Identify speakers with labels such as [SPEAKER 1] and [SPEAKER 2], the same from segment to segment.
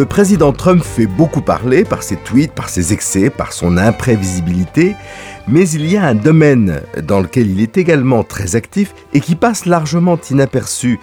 [SPEAKER 1] Le président Trump fait beaucoup parler par ses tweets, par ses excès, par son imprévisibilité, mais il y a un domaine dans lequel il est également très actif et qui passe largement inaperçu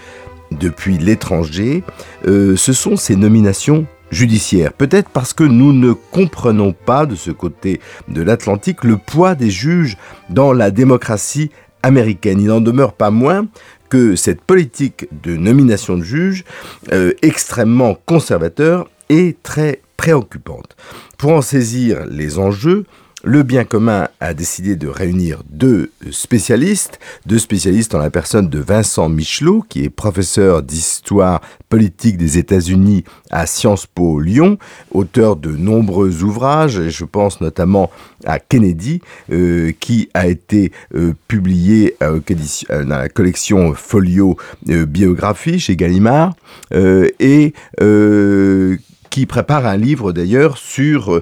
[SPEAKER 1] depuis l'étranger, euh, ce sont ses nominations judiciaires. Peut-être parce que nous ne comprenons pas de ce côté de l'Atlantique le poids des juges dans la démocratie américaine. Il n'en demeure pas moins que cette politique de nomination de juges, euh, extrêmement conservateur, est très préoccupante. Pour en saisir les enjeux, le bien commun a décidé de réunir deux spécialistes, deux spécialistes en la personne de Vincent Michelot, qui est professeur d'histoire politique des États-Unis à Sciences Po Lyon, auteur de nombreux ouvrages, et je pense notamment à Kennedy, euh, qui a été euh, publié euh, dans la collection Folio Biographie chez Gallimard, et qui prépare un livre d'ailleurs sur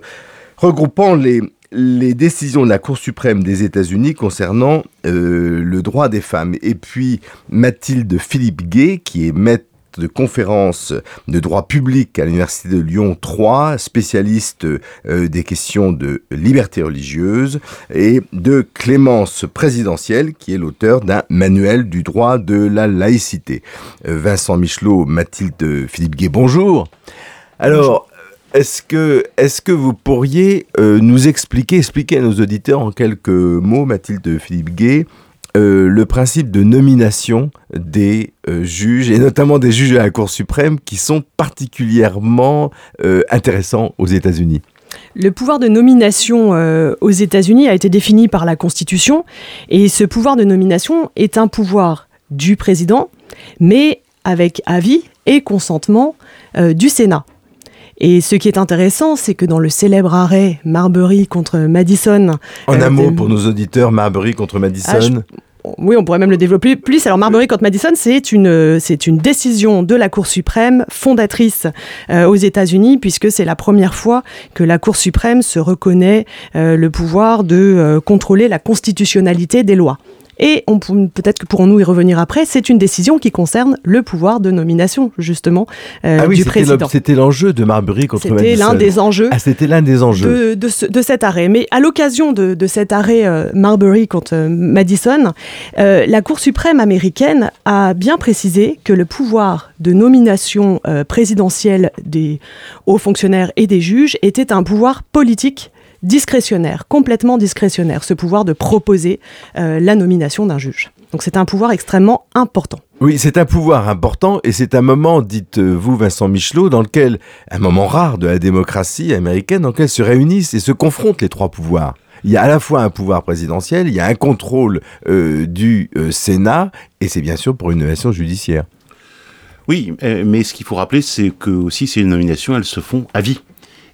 [SPEAKER 1] regroupant les, les décisions de la Cour suprême des États-Unis concernant euh, le droit des femmes. Et puis Mathilde Philippe Gay, qui est maître de conférence de droit public à l'Université de Lyon 3, spécialiste euh, des questions de liberté religieuse, et de Clémence présidentielle, qui est l'auteur d'un manuel du droit de la laïcité. Euh, Vincent Michelot, Mathilde Philippe Gay, bonjour. Alors, est-ce que, vous pourriez euh, nous expliquer, expliquer à nos auditeurs en quelques mots, Mathilde Philippe Gay, euh, le principe de nomination des euh, juges, et notamment des juges à la Cour suprême, qui sont particulièrement intéressants aux États-Unis?
[SPEAKER 2] Le pouvoir de nomination aux États-Unis a été défini par la Constitution et ce pouvoir de nomination est un pouvoir du président, mais avec avis et consentement du Sénat. Et ce qui est intéressant, c'est que dans le célèbre arrêt Marbury contre Madison.
[SPEAKER 1] En un euh, mot pour nos auditeurs, Marbury contre Madison.
[SPEAKER 2] Ah, oui, on pourrait même le développer plus. Alors Marbury contre Madison, c'est une, c'est une décision de la Cour suprême fondatrice euh, aux États-Unis, puisque c'est la première fois que la Cour suprême se reconnaît euh, le pouvoir de contrôler la constitutionnalité des lois. Et peut-être que pourrons-nous y revenir après, c'est une décision qui concerne le pouvoir de nomination, justement, euh,
[SPEAKER 1] ah oui,
[SPEAKER 2] du président.
[SPEAKER 1] C'était l'enjeu de Marbury contre Madison.
[SPEAKER 2] C'était l'un des enjeux.
[SPEAKER 1] Ah, c'était l'un des enjeux.
[SPEAKER 2] De, de, cet arrêt. Mais à l'occasion de, cet arrêt euh, Marbury contre euh, Madison, la Cour suprême américaine a bien précisé que le pouvoir de nomination présidentielle des hauts fonctionnaires et des juges était un pouvoir politique discrétionnaire, complètement discrétionnaire, ce pouvoir de proposer euh, la nomination d'un juge. Donc c'est un pouvoir extrêmement important.
[SPEAKER 1] Oui, c'est un pouvoir important et c'est un moment, dites-vous Vincent Michelot, dans lequel, un moment rare de la démocratie américaine, dans lequel se réunissent et se confrontent les trois pouvoirs. Il y a à la fois un pouvoir présidentiel, il y a un contrôle euh, du euh, Sénat et c'est bien sûr pour une nomination judiciaire.
[SPEAKER 3] Oui, mais ce qu'il faut rappeler, c'est que aussi ces nominations, elles se font à vie.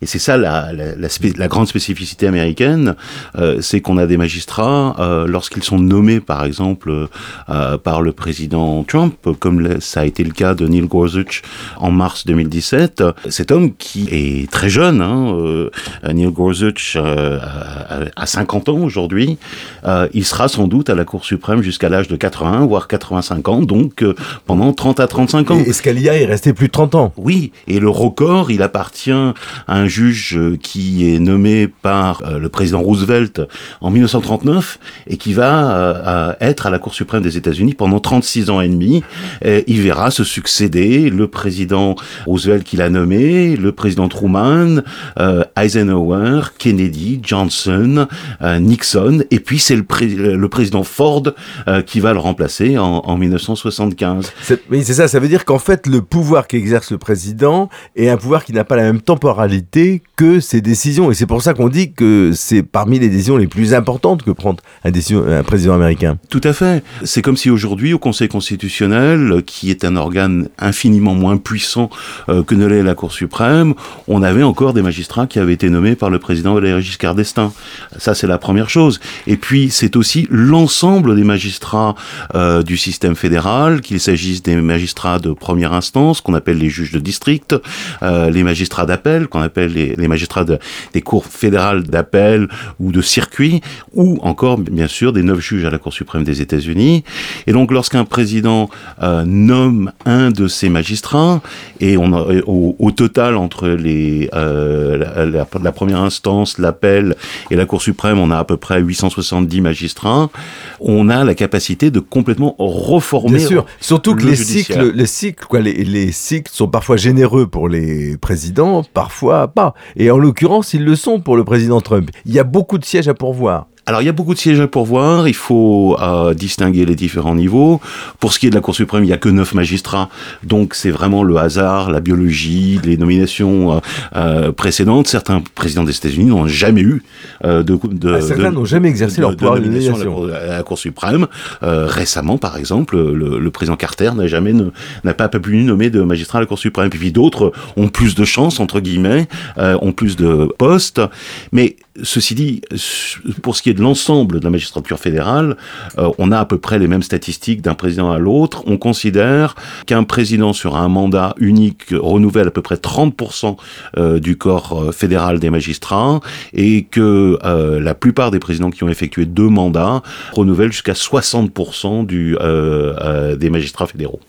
[SPEAKER 3] Et c'est ça la, la, la, grande spécificité américaine, euh, c'est qu'on a des magistrats, euh, lorsqu'ils sont nommés par exemple euh, par le président Trump, comme ça a été le cas de Neil Gorsuch en mars 2017, cet homme qui est très jeune, hein, euh, Neil Gorsuch a 50 ans aujourd'hui, il sera sans doute à la Cour suprême jusqu'à l'âge de 80, voire 85 ans, donc pendant 30 à 35 ans.
[SPEAKER 1] Et Scalia est resté plus de 30 ans.
[SPEAKER 3] Oui, et le record, il appartient à un juge euh, qui est nommé par euh, le président Roosevelt en 1939 et qui va euh, être à la Cour suprême des États-Unis pendant 36 ans et demi. il verra se succéder le président Roosevelt qui l'a nommé, le président Truman, Eisenhower, Kennedy, Johnson, Nixon, et puis c'est le, président Ford qui va le remplacer en 1975.
[SPEAKER 1] Oui, c'est ça. Ça veut dire qu'en fait, le pouvoir qu'exerce le président est un pouvoir qui n'a pas la même temporalité que ces décisions. Et c'est pour ça qu'on dit que c'est parmi les décisions les plus importantes que prend un président américain.
[SPEAKER 3] Tout à fait. C'est comme si aujourd'hui, au Conseil constitutionnel, qui est un organe infiniment moins puissant euh, que ne l'est la Cour suprême, on avait encore des magistrats qui avaient été nommés par le président Valéry Giscard d'Estaing. Ça, c'est la première chose. Et puis, c'est aussi l'ensemble des magistrats euh, du système fédéral, qu'il s'agisse des magistrats de première instance, qu'on appelle les juges de district, euh, les magistrats d'appel, qu'on appelle les, les magistrats de, des cours fédérales d'appel ou de circuit, ou encore, bien sûr, des neuf juges à la Cour suprême des États-Unis. Et donc, lorsqu'un président euh, nomme un de ces magistrats, et on a, au, au, total, entre les, euh, la, la, la, première instance, l'appel et la Cour suprême, on a à peu près 870 magistrats, on a la capacité de complètement reformer.
[SPEAKER 1] Bien sûr, surtout que les cycles, les cycles, quoi, les, les cycles sont parfois généreux pour les présidents, parfois pas. Et en l'occurrence, ils le sont pour le président Trump. Il y a beaucoup de sièges à pourvoir.
[SPEAKER 3] Alors il y a beaucoup de sièges à pourvoir, il faut euh, distinguer les différents niveaux. Pour ce qui est de la Cour suprême, il n'y a que neuf magistrats, donc c'est vraiment le hasard, la biologie, les nominations euh, euh, précédentes. Certains présidents des États-Unis n'ont jamais eu euh, de, de
[SPEAKER 1] ah, certains n'ont jamais exercé
[SPEAKER 3] de,
[SPEAKER 1] leur pouvoir de
[SPEAKER 3] nomination à la, Cour, à la Cour suprême. Euh, récemment, par exemple, le, le président Carter n'a jamais n'a pas pu nommer de magistrat à la Cour suprême. Puis d'autres ont plus de chance entre guillemets, euh, ont plus de postes, mais Ceci dit, pour ce qui est de l'ensemble de la magistrature fédérale, euh, on a à peu près les mêmes statistiques d'un président à l'autre. On considère qu'un président sur un mandat unique renouvelle à peu près 30% euh, du corps euh, fédéral des magistrats et que euh, la plupart des présidents qui ont effectué deux mandats renouvellent jusqu'à 60% du, euh, des magistrats fédéraux.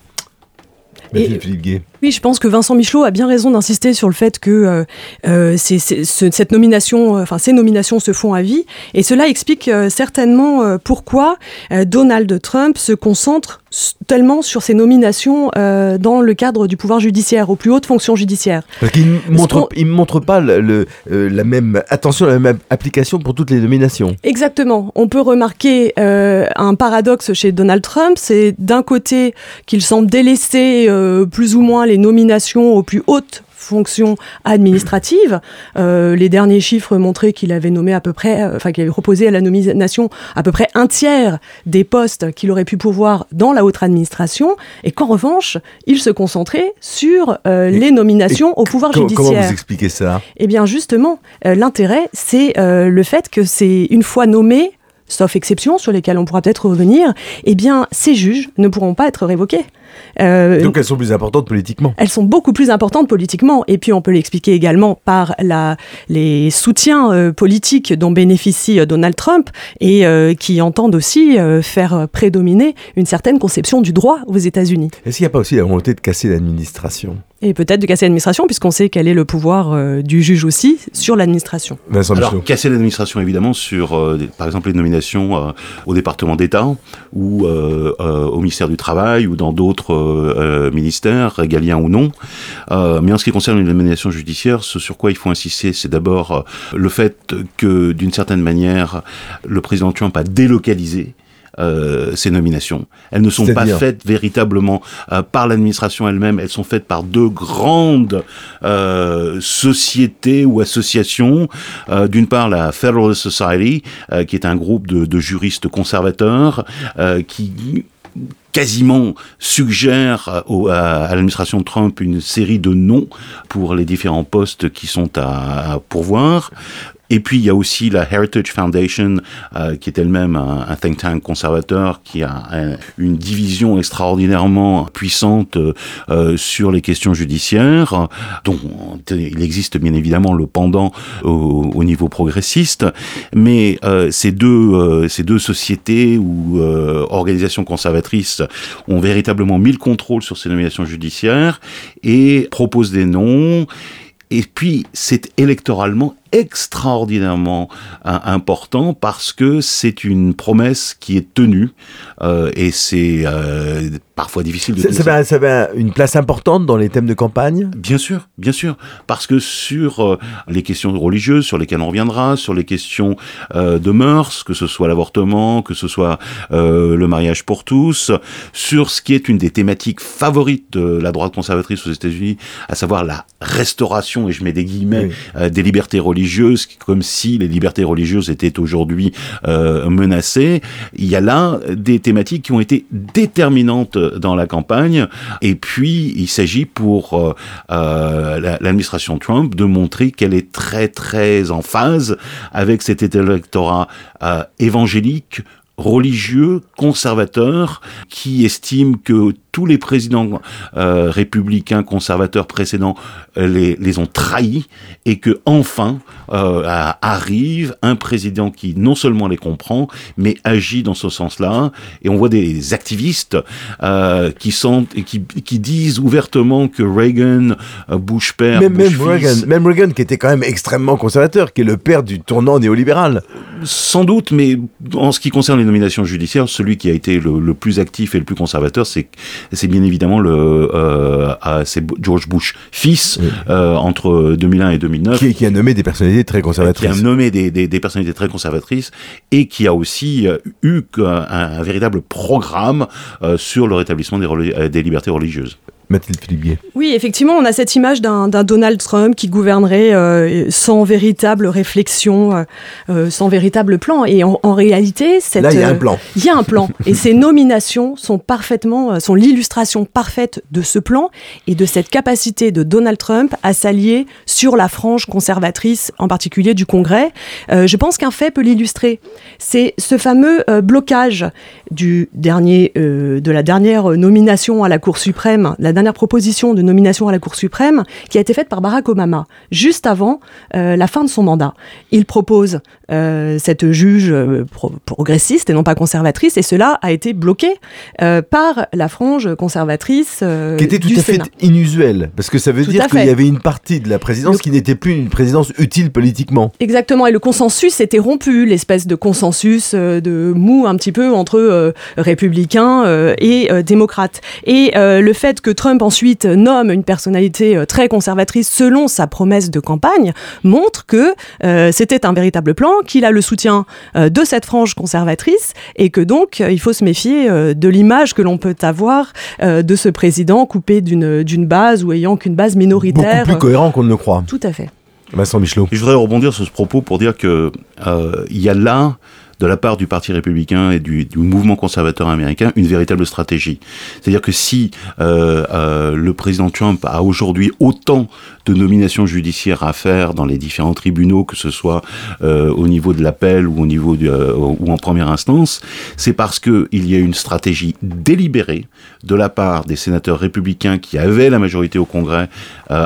[SPEAKER 1] Et, Philippe Gay.
[SPEAKER 2] Oui, je pense que Vincent Michelot a bien raison d'insister sur le fait que euh, euh ce, cette nomination, enfin ces nominations se font à vie, et cela explique euh, certainement euh, pourquoi Donald Trump se concentre tellement sur ses nominations euh, dans le cadre du pouvoir judiciaire, aux plus hautes fonctions judiciaires.
[SPEAKER 1] Parce qu'il ne montre, il montre pas le, le, euh, la même attention, la même application pour toutes les nominations.
[SPEAKER 2] Exactement. On peut remarquer euh, un paradoxe chez Donald Trump, c'est d'un côté qu'il semble délaisser euh, plus ou moins les nominations aux plus hautes fonction administrative. Euh, les derniers chiffres montraient qu'il avait nommé à peu près, euh, enfin qu'il avait proposé à la nomination à peu près un tiers des postes qu'il aurait pu pouvoir dans la haute administration, et qu'en revanche, il se concentrait sur euh, et, les nominations au pouvoir judiciaire.
[SPEAKER 1] Comment vous expliquez ça?
[SPEAKER 2] Eh bien, justement, euh, l'intérêt, c'est le fait que c'est une fois nommé sauf exception sur lesquelles on pourra peut-être revenir, eh bien, ces juges ne pourront pas être révoqués.
[SPEAKER 1] Euh, Donc elles sont plus importantes politiquement.
[SPEAKER 2] Elles sont beaucoup plus importantes politiquement. Et puis on peut l'expliquer également par la, les soutiens euh, politiques dont bénéficie euh, Donald Trump et euh, qui entendent aussi euh, faire prédominer une certaine conception du droit aux États-Unis.
[SPEAKER 1] Est-ce qu'il n'y a pas aussi la volonté de casser l'administration?
[SPEAKER 2] Et peut-être de casser l'administration, puisqu'on sait quel est le pouvoir euh, du juge aussi sur l'administration.
[SPEAKER 3] Alors, casser l'administration, évidemment, sur, euh, par exemple, les nominations euh, au département d'État ou euh, euh, au ministère du Travail ou dans d'autres euh, ministères, régaliens ou non. mais en ce qui concerne les nominations judiciaires, ce sur quoi il faut insister, c'est d'abord le fait que, d'une certaine manière, le président Trump a délocalisé euh, ces nominations. Elles ne sont pas faites véritablement euh, par l'administration elle-même, elles sont faites par deux grandes euh, sociétés ou associations. Euh, D'une part, la Federalist Society, euh, qui est un groupe de, de juristes conservateurs euh, qui quasiment suggère à, l'administration Trump une série de noms pour les différents postes qui sont à pourvoir. Et puis il y a aussi la Heritage Foundation, euh, qui est elle-même un, think tank conservateur, qui a un, une division extraordinairement puissante euh, sur les questions judiciaires, dont il existe bien évidemment le pendant au, au niveau progressiste, mais euh, ces deux ces deux sociétés ou euh, organisations conservatrices ont véritablement mis le contrôle sur ces nominations judiciaires et proposent des noms. Et puis, c'est électoralement extraordinairement important parce que c'est une promesse qui est tenue euh, et c'est euh, parfois difficile de
[SPEAKER 1] ça, ça, ça avait une place importante dans les thèmes de campagne?
[SPEAKER 3] Bien sûr, bien sûr, parce que sur euh, les questions religieuses, sur lesquelles on reviendra, sur les questions euh, de mœurs, que ce soit l'avortement, que ce soit euh, le mariage pour tous, sur ce qui est une des thématiques favorites de la droite conservatrice aux États-Unis, à savoir la restauration, et je mets des guillemets, oui. des libertés religieuses, comme si les libertés religieuses étaient aujourd'hui menacées. Il y a là des thématiques qui ont été déterminantes dans la campagne. Et puis, il s'agit pour euh, euh, l'administration Trump de montrer qu'elle est très, très en phase avec cet électorat euh, évangélique, religieux, conservateur, qui estime que tous les présidents euh, républicains conservateurs précédents euh, les, les, ont trahis et que enfin euh, arrive un président qui non seulement les comprend mais agit dans ce sens-là. Et on voit des activistes euh, qui sont qui, qui disent ouvertement que Reagan euh, Bush père
[SPEAKER 1] même,
[SPEAKER 3] Bush
[SPEAKER 1] même, Reagan, même Reagan qui était quand même extrêmement conservateur qui est le père du tournant néolibéral.
[SPEAKER 3] Sans doute mais en ce qui concerne les nominations judiciaires celui qui a été le, le plus actif et le plus conservateur c'est c'est bien évidemment le euh, c'est George Bush fils oui. euh, entre 2001 et 2009
[SPEAKER 1] qui, qui, a nommé des personnalités très conservatrices
[SPEAKER 3] qui a nommé des, des, des personnalités très conservatrices et qui a aussi euh, eu un, un, véritable programme sur le rétablissement des, des libertés religieuses
[SPEAKER 1] Mathilde Philippe
[SPEAKER 2] Oui, effectivement, on a cette image d'un Donald Trump qui gouvernerait euh, sans véritable réflexion, euh, euh, sans véritable plan. Et en, en réalité, cette,
[SPEAKER 1] là, il y a un plan.
[SPEAKER 2] Il y a un plan. et ces nominations sont parfaitement, sont l'illustration parfaite de ce plan et de cette capacité de Donald Trump à s'allier sur la frange conservatrice, en particulier du Congrès. je pense qu'un fait peut l'illustrer. C'est ce fameux blocage du dernier, de la dernière nomination à la Cour suprême, la dernière proposition de nomination à la Cour suprême qui a été faite par Barack Obama juste avant euh, la fin de son mandat. Il propose euh, cette juge euh, pro progressiste et non pas conservatrice et cela a été bloqué par la frange conservatrice
[SPEAKER 1] qui était tout à
[SPEAKER 2] Sénat.
[SPEAKER 1] fait inusuel parce que ça veut
[SPEAKER 2] tout
[SPEAKER 1] dire qu'il y avait une partie de la présidence le... qui n'était plus une présidence utile politiquement.
[SPEAKER 2] Exactement et le consensus était rompu, l'espèce de consensus de mou un petit peu entre républicains et démocrates et le fait que Trump ensuite nomme une personnalité euh, très conservatrice selon sa promesse de campagne montre que euh, c'était un véritable plan, qu'il a le soutien euh, de cette frange conservatrice et que donc il faut se méfier euh, de l'image que l'on peut avoir euh, de ce président coupé d'une base ou ayant qu'une base minoritaire.
[SPEAKER 1] Beaucoup plus cohérent qu'on ne le croit.
[SPEAKER 2] Tout à fait.
[SPEAKER 1] Vincent Michelot.
[SPEAKER 3] Je voudrais rebondir sur ce propos pour dire que il y a là de la part du Parti républicain et du, mouvement conservateur américain une véritable stratégie. C'est-à-dire que si euh, euh, le président Trump a aujourd'hui autant de nominations judiciaires à faire dans les différents tribunaux, que ce soit euh, au niveau de l'appel ou au niveau ou en première instance, c'est parce que il y a une stratégie délibérée de la part des sénateurs républicains qui avaient la majorité au Congrès,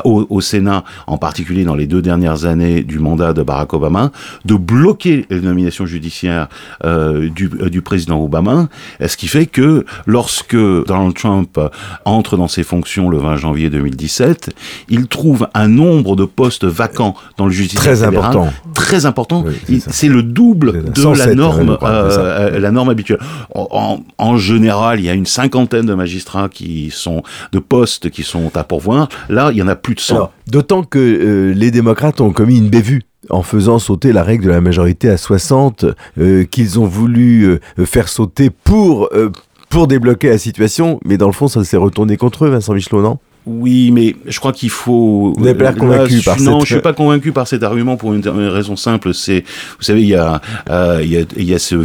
[SPEAKER 3] au Sénat, en particulier dans les deux dernières années du mandat de Barack Obama, de bloquer les nominations judiciaires euh, du, euh, du président Obama, ce qui fait que lorsque Donald Trump entre dans ses fonctions le 20 janvier 2017, il trouve un nombre de postes vacants dans le justice
[SPEAKER 1] très important,
[SPEAKER 3] très important. Oui, c'est le double de la norme, euh, la norme habituelle. En, en, en, général, il y a une cinquantaine de magistrats qui sont de postes qui sont à pourvoir. Là, il y en a plus de 100.
[SPEAKER 1] D'autant que euh, les démocrates ont commis une bévue en faisant sauter la règle de la majorité à 60, euh, qu'ils ont voulu euh, faire sauter pour, euh, pour débloquer la situation, mais dans le fond, ça s'est retourné contre eux, Vincent Michelot, non?
[SPEAKER 3] Oui, mais je crois qu'il faut.
[SPEAKER 1] Vous n'êtes pas convaincu par
[SPEAKER 3] Non,
[SPEAKER 1] cette...
[SPEAKER 3] je suis pas convaincu par cet argument pour une, raison simple. C'est, vous savez, il y a, euh, il y a, il y a ce,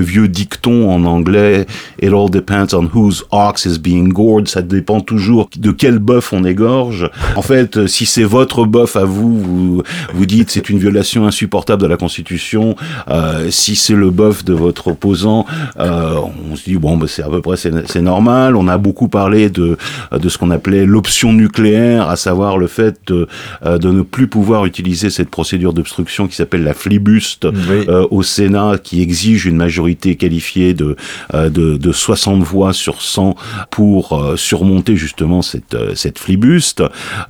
[SPEAKER 3] vieux dicton en anglais. It all depends on whose ox is being gored. Ça dépend toujours de quel bœuf on égorge. En fait, si c'est votre bœuf à vous, vous, vous dites c'est une violation insupportable de la Constitution. Euh, si c'est le bœuf de votre opposant, euh, on on se dit bon, bah, c'est à peu près c'est normal. On a beaucoup parlé de de ce qu'on appelait l'option nucléaire, à savoir le fait de, euh, de ne plus pouvoir utiliser cette procédure d'obstruction qui s'appelle la flibuste euh, au Sénat, qui exige une majorité qualifiée de de, de 60 voix sur 100 pour surmonter justement cette cette flibuste,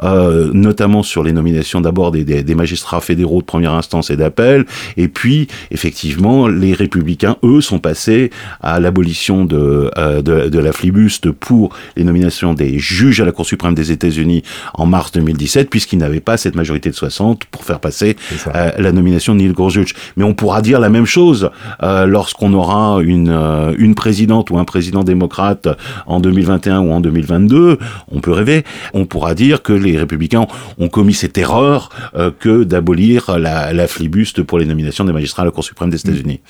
[SPEAKER 3] notamment sur les nominations d'abord des, des, des magistrats fédéraux de première instance et d'appel, et puis effectivement les républicains eux sont passés à l'abolition euh, de, de, la flibuste pour les nominations des juges à la Cour suprême des États-Unis en mars 2017, puisqu'ils n'avaient pas cette majorité de 60 pour faire passer euh, la nomination de Neil Gorsuch. Mais on pourra dire la même chose euh, lorsqu'on aura une, une présidente ou un président démocrate en 2021 ou en 2022. On peut rêver. On pourra dire que les républicains ont commis cette erreur que d'abolir la, la flibuste pour les nominations des magistrats à la Cour suprême des États-Unis.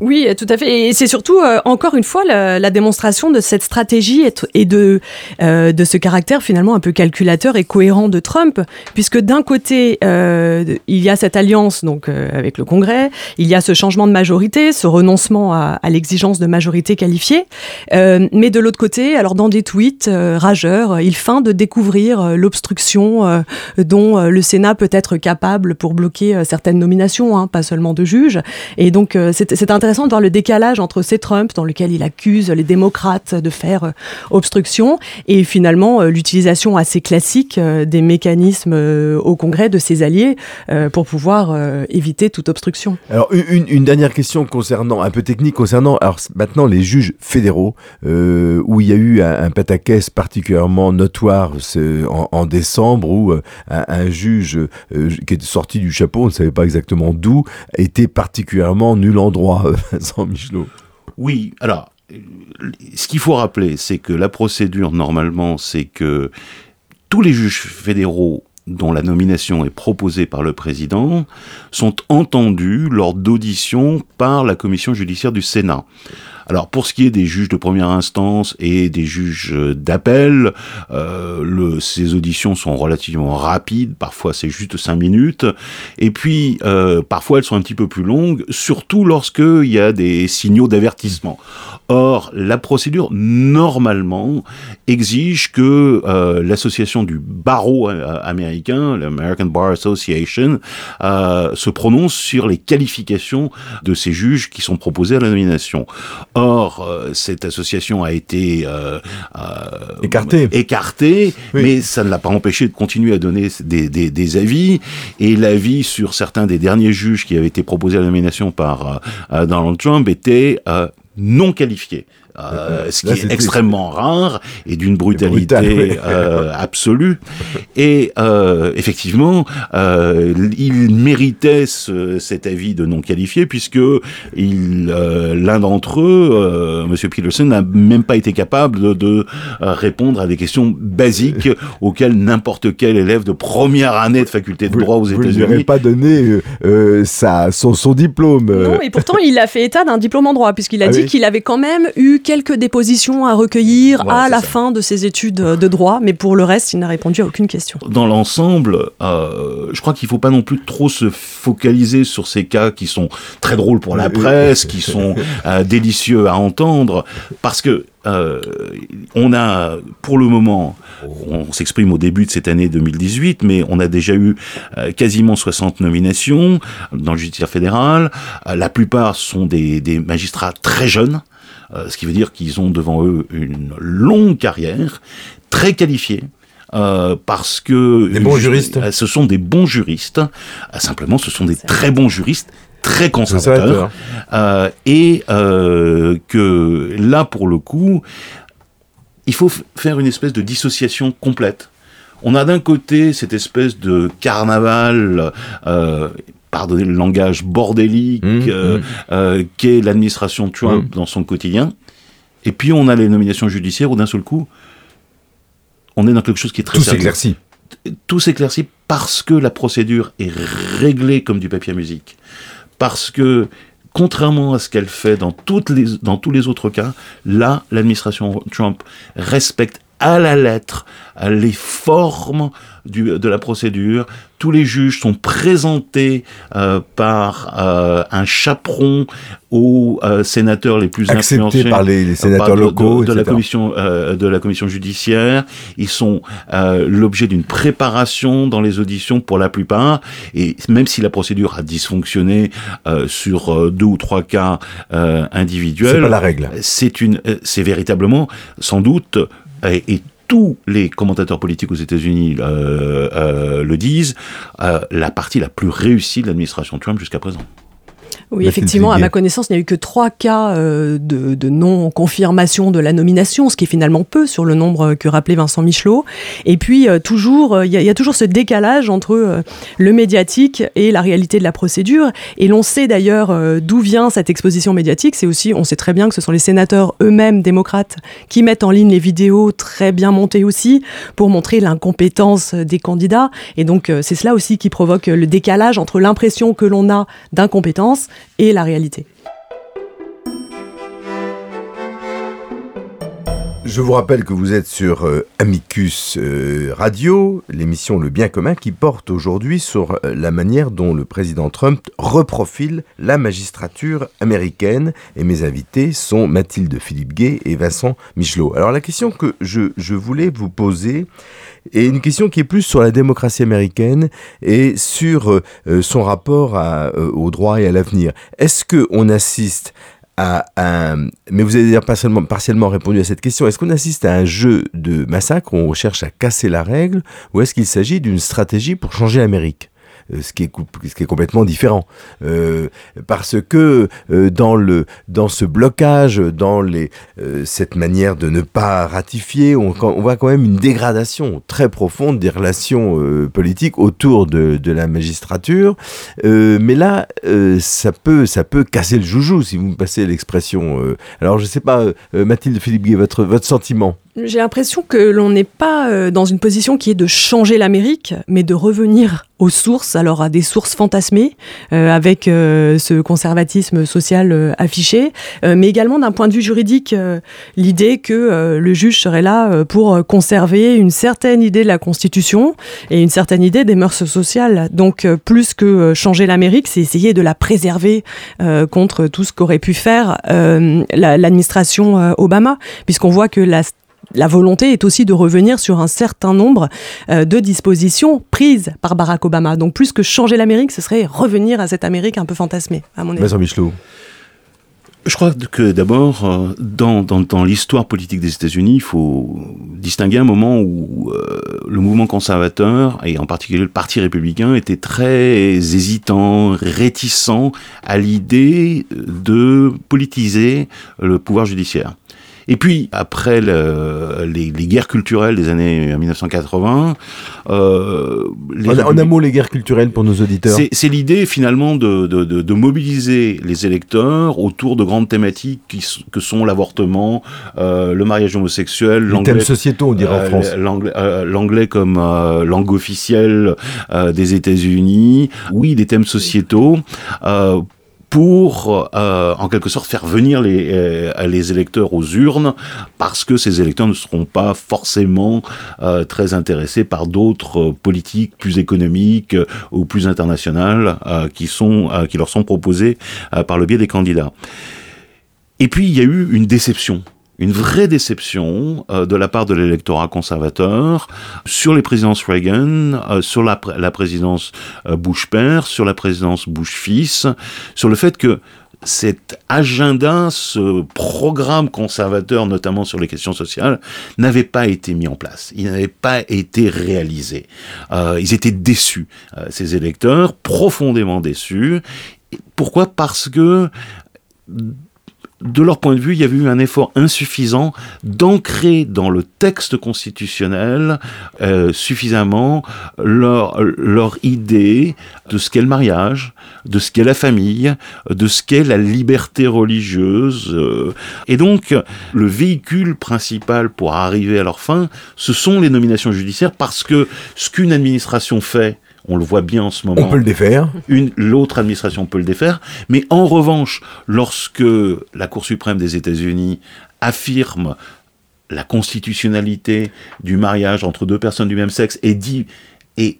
[SPEAKER 2] Oui, tout à fait. Et c'est surtout, euh, encore une fois, la, démonstration de cette stratégie et, de, euh, de ce caractère finalement un peu calculateur et cohérent de Trump, puisque d'un côté, euh, il y a cette alliance donc avec le Congrès, il y a ce changement de majorité, ce renoncement à, l'exigence de majorité qualifiée, mais de l'autre côté, alors dans des tweets rageurs, il feint de découvrir l'obstruction dont le Sénat peut être capable pour bloquer certaines nominations, hein, pas seulement de juges. Et donc c'est intéressant de voir le décalage entre ces Trump, dans lequel il accuse les démocrates de faire euh, obstruction, et finalement euh, l'utilisation assez classique euh, des mécanismes au Congrès de ses alliés pour pouvoir éviter toute obstruction.
[SPEAKER 1] Alors une, dernière question concernant, un peu technique concernant, alors maintenant les juges fédéraux, où il y a eu un, pataquès particulièrement notoire en, décembre, où un, juge qui est sorti du chapeau, on ne savait pas exactement d'où, était particulièrement nul en droit, Vincent Michelot.
[SPEAKER 3] Oui, alors, ce qu'il faut rappeler, c'est que la procédure, normalement, c'est que tous les juges fédéraux dont la nomination est proposée par le président sont entendus lors d'auditions par la commission judiciaire du Sénat. Alors pour ce qui est des juges de première instance et des juges d'appel, euh, ces auditions sont relativement rapides, parfois c'est juste cinq minutes, et puis euh, parfois elles sont un petit peu plus longues, surtout lorsqu'il y a des signaux d'avertissement. Or, la procédure, normalement, exige que euh, l'association du barreau euh, américain, l'American Bar Association, euh, se prononce sur les qualifications de ces juges qui sont proposés à la nomination. Or, euh, cette association a été euh,
[SPEAKER 1] écartée,
[SPEAKER 3] écartée mais ça ne l'a pas empêché de continuer à donner des, des, des, avis. Et l'avis sur certains des derniers juges qui avaient été proposés à la nomination par Donald Trump était non qualifié. Euh, ce qui est, extrêmement rare et d'une brutalité euh, absolue. Et euh, effectivement, euh, il méritait ce, cet avis de non qualifié puisque il, euh, l'un d'entre eux, Monsieur Peterson, n'a même pas été capable de, de répondre à des questions basiques auxquelles n'importe quel élève de première année de faculté de droit aux États-Unis.
[SPEAKER 1] Vous pas donné sa, son, son, diplôme.
[SPEAKER 2] Non, et pourtant il a fait état d'un diplôme en droit puisqu'il a ah dit qu'il avait quand même eu quelques dépositions à recueillir à la fin de ses études de droit, mais pour le reste, il n'a répondu à aucune question.
[SPEAKER 3] Dans l'ensemble, euh, je crois qu'il ne faut pas non plus trop se focaliser sur ces cas qui sont très drôles pour la presse, qui sont euh, délicieux à entendre, parce que euh, on a, pour le moment, on s'exprime au début de cette année 2018, mais on a déjà eu euh, quasiment 60 nominations dans le judiciaire fédéral. la plupart sont des, des magistrats très jeunes, ce qui veut dire qu'ils ont devant eux une longue carrière, très qualifiée. Euh, parce que
[SPEAKER 1] des bons juristes.
[SPEAKER 3] Euh, ce sont des bons juristes. simplement, ce sont des très bons juristes, très conservateurs, et que là, pour le coup, il faut faire une espèce de dissociation complète. On a d'un côté cette espèce de carnaval pardonnez le langage bordélique mmh, euh, mmh. euh, qu'est l'administration Trump mmh. dans son quotidien. Et puis on a les nominations judiciaires où d'un seul coup, on est dans quelque chose qui est très
[SPEAKER 1] Tout s'éclaircit.
[SPEAKER 3] Tout s'éclaircit parce que la procédure est réglée comme du papier à musique. Parce que, contrairement à ce qu'elle fait dans, toutes les, dans tous les autres cas, là, l'administration Trump respecte à la lettre les formes du, de la procédure. Tous les juges sont présentés euh, par euh, un chaperon aux euh, sénateurs les plus influencés
[SPEAKER 1] par les, les sénateurs
[SPEAKER 3] de,
[SPEAKER 1] locaux,
[SPEAKER 3] de, de la commission de la commission judiciaire. Ils sont l'objet d'une préparation dans les auditions pour la plupart. Et même si la procédure a dysfonctionné sur deux ou trois cas individuels,
[SPEAKER 1] C'est pas la règle.
[SPEAKER 3] c'est une, c'est véritablement, sans doute, et, et tous les commentateurs politiques aux États-Unis euh, euh, le disent, euh, la partie la plus réussie de l'administration Trump jusqu'à présent.
[SPEAKER 2] Oui, effectivement, à ma connaissance, il n'y a eu que trois cas euh, de, de non-confirmation de la nomination, ce qui est finalement peu sur le nombre que rappelait Vincent Michelot. Et puis, euh, toujours, euh, il y, a- il y a toujours ce décalage entre euh, le médiatique et la réalité de la procédure. Et l'on sait d'ailleurs d'où vient cette exposition médiatique. C'est aussi, on sait très bien que ce sont les sénateurs eux-mêmes démocrates qui mettent en ligne les vidéos très bien montées aussi pour montrer l'incompétence des candidats. Et donc, c'est cela aussi qui provoque le décalage entre l'impression que l'on a d'incompétence et la réalité.
[SPEAKER 1] Je vous rappelle que vous êtes sur euh, Amicus euh, Radio, l'émission Le Bien commun qui porte aujourd'hui sur euh, la manière dont le président Trump reprofile la magistrature américaine. Et mes invités sont Mathilde Philippe Gay et Vincent Michelot. Alors la question que je, je voulais vous poser est une question qui est plus sur la démocratie américaine et sur son rapport à, au droit et à l'avenir. Est-ce qu'on assiste Mais vous avez seulement, partiellement répondu à cette question. Est-ce qu'on assiste à un jeu de massacre où on cherche à casser la règle ou est-ce qu'il s'agit d'une stratégie pour changer l'Amérique? Ce qui, est, cou- ce qui est complètement différent. Euh, parce que euh, dans, le, dans ce blocage, dans les, euh, cette manière de ne pas ratifier, on, voit quand même une dégradation très profonde des relations euh, politiques autour de, la magistrature. Euh, mais là, euh, ça, peut, ça peut casser le joujou, si vous me passez l'expression. euh. Alors, je sais pas, euh, Mathilde Philippe Guy, votre, votre sentiment?
[SPEAKER 2] J'ai l'impression que l'on n'est pas euh, dans une position qui est de changer l'Amérique, mais de revenir aux sources, alors à des sources fantasmées, euh, avec euh, ce conservatisme social euh, affiché, euh, mais également d'un point de vue juridique, euh, l'idée que le juge serait là pour conserver une certaine idée de la Constitution et une certaine idée des mœurs sociales. Donc plus que changer l'Amérique, c'est essayer de la préserver contre tout ce qu'aurait pu faire la- l'administration Obama, puisqu'on voit que la la volonté est aussi de revenir sur un certain nombre euh, de dispositions prises par Barack Obama. Donc plus que changer l'Amérique, ce serait revenir à cette Amérique un peu fantasmée, à mon avis.
[SPEAKER 3] Je crois que d'abord, euh, dans, dans, dans l'histoire politique des États-Unis, il faut distinguer un moment où euh, le mouvement conservateur, et en particulier le Parti républicain, était très hésitant, réticent à l'idée de politiser le pouvoir judiciaire. Et puis, après le- les, les guerres culturelles des années 1980, euh, les
[SPEAKER 1] En, en un mot, les guerres culturelles pour nos auditeurs.
[SPEAKER 3] c'est l'idée finalement de, de, de, de mobiliser les électeurs autour de grandes thématiques qui, que sont l'avortement, euh, le mariage homosexuel,
[SPEAKER 1] Les
[SPEAKER 3] l'anglais
[SPEAKER 1] thèmes sociétaux, on dirait en
[SPEAKER 3] euh,
[SPEAKER 1] France.
[SPEAKER 3] l'anglais euh, l'anglais comme euh, langue officielle euh, des États-Unis. Oui, des thèmes sociétaux. euh, pour, euh, en quelque sorte, faire venir les, euh, électeurs aux urnes, parce que ces électeurs ne seront pas forcément euh, très intéressés par d'autres euh, politiques plus économiques ou plus internationales qui, leur sont proposées par le biais des candidats. Et puis, il y a eu une déception une vraie déception euh, de la part de l'électorat conservateur sur les présidences Reagan, euh, sur la, pr- la présidence euh, Bush père, sur la présidence Bush fils, sur le fait que cet agenda, ce programme conservateur, notamment sur les questions sociales, n'avait pas été mis en place. Il n'avait pas été réalisé. Ils étaient déçus, ces électeurs, profondément déçus. Pourquoi? Parce que de leur point de vue, il y avait eu un effort insuffisant d'ancrer dans le texte constitutionnel euh, suffisamment leur, leur idée de ce qu'est le mariage, de ce qu'est la famille, de ce qu'est la liberté religieuse. euh. Et donc, le véhicule principal pour arriver à leur fin, ce sont les nominations judiciaires parce que ce qu'une administration fait, on le voit bien en ce moment
[SPEAKER 1] On peut le défaire.
[SPEAKER 3] une l'autre administration peut le défaire, mais en revanche, lorsque la Cour suprême des États-Unis affirme la constitutionnalité du mariage entre deux personnes du même sexe est dit et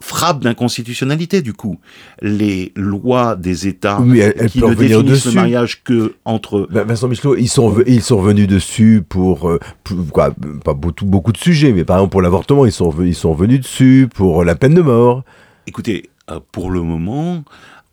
[SPEAKER 3] frappe d'inconstitutionnalité du coup. Les lois des États qui ne définissent le mariage que entre
[SPEAKER 1] ben, Vincent Michelot ils sont ils sont revenus dessus pour, euh, quoi pas beaucoup, beaucoup de sujets mais par exemple pour l'avortement ils sont ils sont venus dessus pour la peine de mort.
[SPEAKER 3] Écoutez euh, pour le moment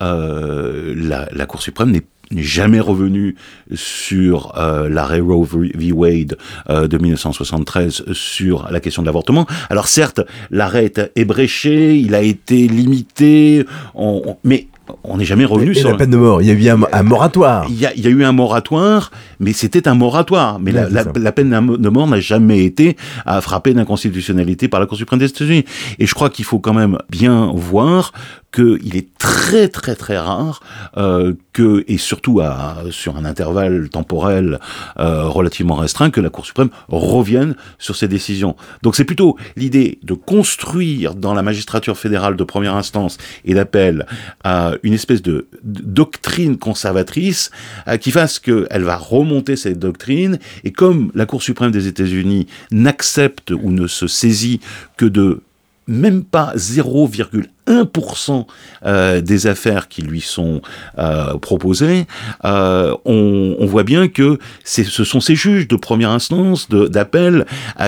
[SPEAKER 3] euh, la, la Cour suprême n'est n'est jamais revenu sur euh, l'arrêt Roe v. Wade euh, de 1973 sur la question de l'avortement. Alors certes, l'arrêt est ébréché, il a été limité, on, mais on n'est jamais revenu sur
[SPEAKER 1] la peine de mort. Il y a eu un, moratoire.
[SPEAKER 3] Il y, a, eu un moratoire, mais c'était un moratoire. Mais la, peine de mort n'a jamais été à frapper d'inconstitutionnalité par la Cour suprême des États-Unis. Et je crois qu'il faut quand même bien voir qu'il est très très très rare euh, que, et surtout à, sur un intervalle temporel euh, relativement restreint, que la Cour suprême revienne sur ses décisions. Donc c'est plutôt l'idée de construire dans la magistrature fédérale de première instance et d'appel à une espèce de, doctrine conservatrice euh, qui fasse qu'elle va remonter cette doctrine, et comme la Cour suprême des États-Unis n'accepte ou ne se saisit que de même pas 0,1% euh, des affaires qui lui sont euh, proposées, euh, on, on, voit bien que ce sont ces juges de première instance, d'appel,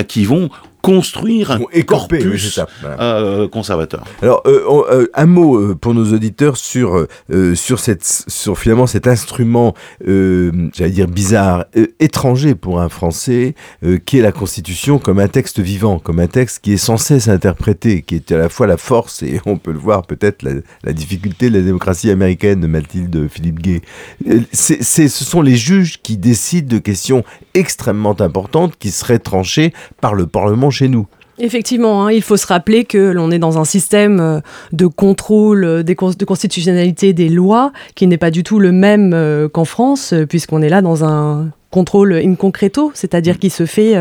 [SPEAKER 3] qui vont construire un corpus euh, conservateur.
[SPEAKER 1] Alors, euh, euh, un mot pour nos auditeurs sur, sur, cette, sur finalement cet instrument, j'allais dire bizarre, étranger pour un Français, qui est la Constitution comme un texte vivant, comme un texte qui est censé s'interpréter, qui est à la fois la force et on peut le voir peut-être la, difficulté de la démocratie américaine de Mathilde Philippe Gay. C'est, ce sont les juges qui décident de questions extrêmement importantes qui seraient tranchées par le Parlement
[SPEAKER 2] Effectivement, hein, il faut se rappeler que l'on est dans un système euh, de contrôle euh, de constitutionnalité des lois qui n'est pas du tout le même euh, qu'en France, puisqu'on est là dans un contrôle in concreto, c'est-à-dire qui se fait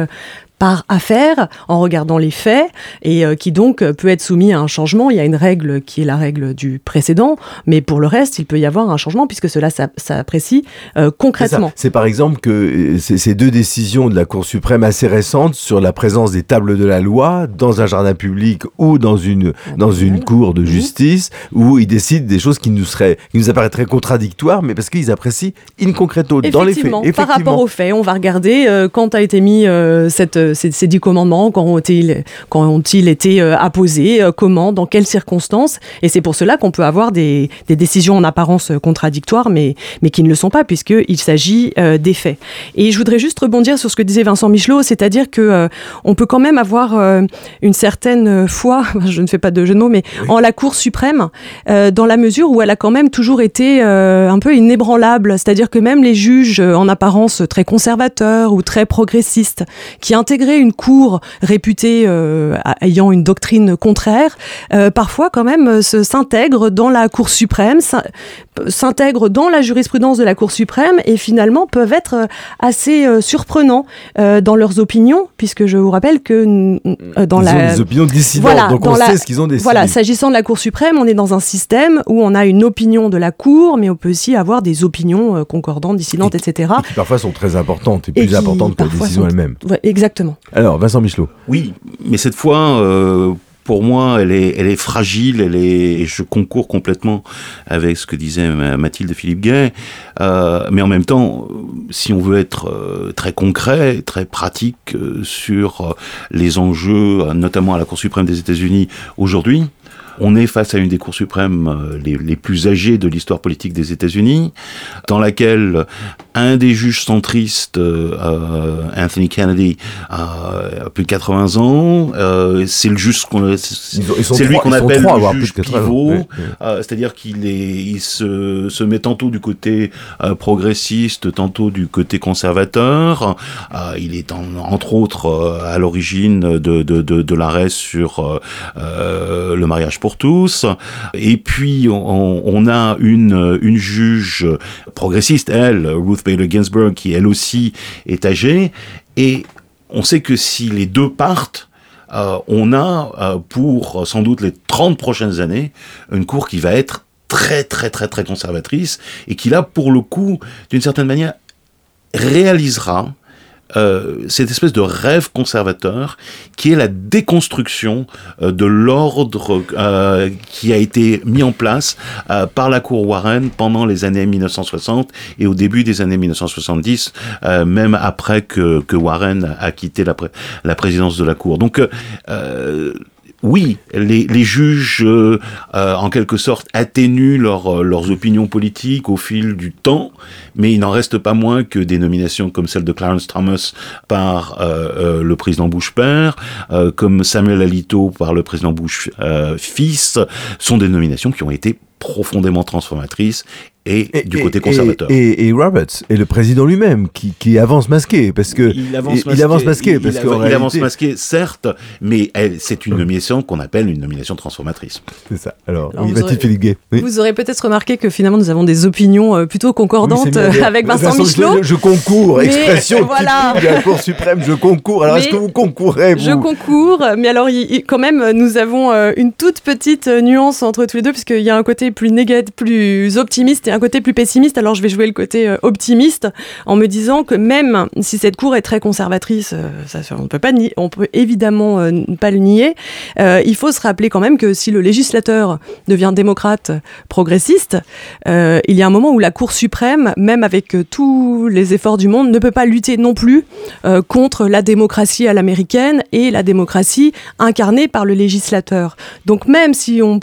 [SPEAKER 2] par affaire en regardant les faits et euh, qui donc euh, peut être soumis à un changement. Il y a une règle qui est la règle du précédent, mais pour le reste, il peut y avoir un changement puisque cela s'apprécie euh, concrètement.
[SPEAKER 1] C'est par exemple que ces deux décisions de la Cour suprême assez récentes sur la présence des tables de la loi dans un jardin public ou dans une, dans une cour de mhm. justice où ils décident des choses qui nous, seraient, qui nous apparaîtraient contradictoires, mais parce qu'ils apprécient in concreto dans les faits.
[SPEAKER 2] Effectivement, par rapport aux faits, on va regarder quand a été mis cette ces, dix commandements, quand ont-ils quand ont-ils été euh, apposés, euh, comment, dans quelles circonstances. Et c'est pour cela qu'on peut avoir des, des, décisions en apparence contradictoires, mais, mais qui ne le sont pas, puisqu'il s'agit euh, des faits. Et je voudrais juste rebondir sur ce que disait Vincent Michelot, c'est-à-dire que on peut quand même avoir une certaine foi, je ne fais pas de jeu de mots, mais en la Cour suprême, dans la mesure où elle a quand même toujours été un peu inébranlable, c'est-à-dire que même les juges en apparence très conservateurs ou très progressistes, qui intègrent une cour réputée euh, ayant une doctrine contraire, euh, parfois quand même euh, s'intègre dans la Cour suprême, s'intègrent dans la jurisprudence de la Cour suprême et finalement peuvent être assez surprenants dans leurs opinions, puisque je vous rappelle que dans
[SPEAKER 1] ils
[SPEAKER 2] la...
[SPEAKER 1] Ont des opinions dissidentes, voilà, donc on sait ce qu'ils ont décidé.
[SPEAKER 2] Voilà, s'agissant de la Cour suprême, on est dans un système où on a une opinion de la Cour, mais on peut aussi avoir des opinions concordantes, dissidentes, etc.
[SPEAKER 1] Et qui parfois sont très importantes et, plus importantes que la décision elle-même.
[SPEAKER 2] exactement.
[SPEAKER 1] Alors, Vincent Michelot.
[SPEAKER 3] Oui, mais cette fois, euh, pour moi, elle est, elle est fragile, elle est, et je concours complètement avec ce que disait Mathilde Philippe Gay. Euh, mais en même temps, si on veut être euh, très concret, très pratique sur les enjeux, notamment à la Cour suprême des États-Unis aujourd'hui, on est face à une des cours suprêmes euh, les, plus âgées de l'histoire politique des États-Unis, dans laquelle un des juges centristes, euh, Anthony Kennedy, a plus de 80 ans. Euh, c'est le juge c'est lui qu'on appelle le juge pivot, c'est-à-dire qu'il est, il se, se met tantôt du côté progressiste, tantôt du côté conservateur. il est entre autres à l'origine de, de, de, de l'arrêt sur le mariage pour tous. Et puis, on, a une, juge progressiste, elle, Ruth Bader Ginsburg, qui elle aussi est âgée. Et on sait que si les deux partent, euh, on a euh, pour sans doute les 30 prochaines années une cour qui va être très très très très conservatrice et qui là pour le coup d'une certaine manière réalisera euh, cette espèce de rêve conservateur qui est la déconstruction euh, de l'ordre euh, qui a été mis en place euh, par la cour Warren pendant les années 1960 et au début des années 1970, euh, même après que, que Warren a quitté la, la présidence de la cour. Donc oui, les, juges, euh, euh, en quelque sorte, atténuent euh, leurs opinions politiques au fil du temps, mais il n'en reste pas moins que des nominations comme celle de Clarence Thomas par euh, euh, le président Bush père, comme Samuel Alito par le président Bush fils, sont des nominations qui ont été profondément transformatrices et, du côté conservateur.
[SPEAKER 1] Et, et, et Roberts, et le président lui-même, qui, qui avance masqué, parce que
[SPEAKER 3] il avance
[SPEAKER 1] il
[SPEAKER 3] masqué,
[SPEAKER 1] avance masqué,
[SPEAKER 3] il-
[SPEAKER 1] parce
[SPEAKER 3] il il avance masqué, certes, mais c'est une nomination qu'on appelle une nomination transformatrice.
[SPEAKER 1] c'est ça. Alors,
[SPEAKER 2] Alors,
[SPEAKER 1] oui,
[SPEAKER 2] vous aurez-
[SPEAKER 1] Philippe Gay. Oui.
[SPEAKER 2] Vous aurez peut-être remarqué que finalement nous avons des opinions euh, plutôt concordantes
[SPEAKER 1] Oui,
[SPEAKER 2] avec Vincent, Michelot.
[SPEAKER 1] Je, je concours,
[SPEAKER 2] Mais,
[SPEAKER 1] expression
[SPEAKER 2] voilà.
[SPEAKER 1] de la Cour suprême, je concours. Alors, est-ce que vous concourrez, vous
[SPEAKER 2] Je concours, mais alors il- il- quand même nous avons euh, une toute petite euh, nuance entre tous les deux puisqu'il y a un côté plus négatif, plus optimiste et un côté plus pessimiste. Alors je vais jouer le côté euh, optimiste en me disant que même si cette cour est très conservatrice, euh, ça, on ne peut pas on peut évidemment euh, pas le nier. il faut se rappeler quand même que si le législateur devient démocrate progressiste, il y a un moment où la Cour suprême, même avec tous les efforts du monde, ne peut pas lutter non plus contre la démocratie à l'américaine et la démocratie incarnée par le législateur. Donc même si on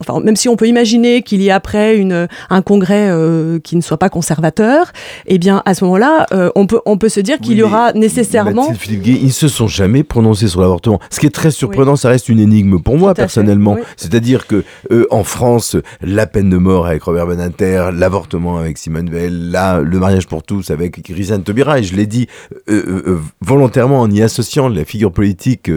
[SPEAKER 2] Enfin, même si on peut imaginer qu'il y ait après une, un congrès euh, qui ne soit pas conservateur, eh bien à ce moment-là, euh, on, peut, on peut se dire qu'il y aura nécessairement.
[SPEAKER 1] Philippe Gay, ils se sont jamais prononcés sur l'avortement. Ce qui est très surprenant, ça reste une énigme pour moi personnellement.
[SPEAKER 2] oui.
[SPEAKER 1] C'est-à-dire que euh, en France, la peine de mort avec Robert Beninter, l'avortement avec Simone Veil, là, le mariage pour tous avec Grisane Taubira, et je l'ai dit euh, euh, euh, volontairement en y associant les figures politiques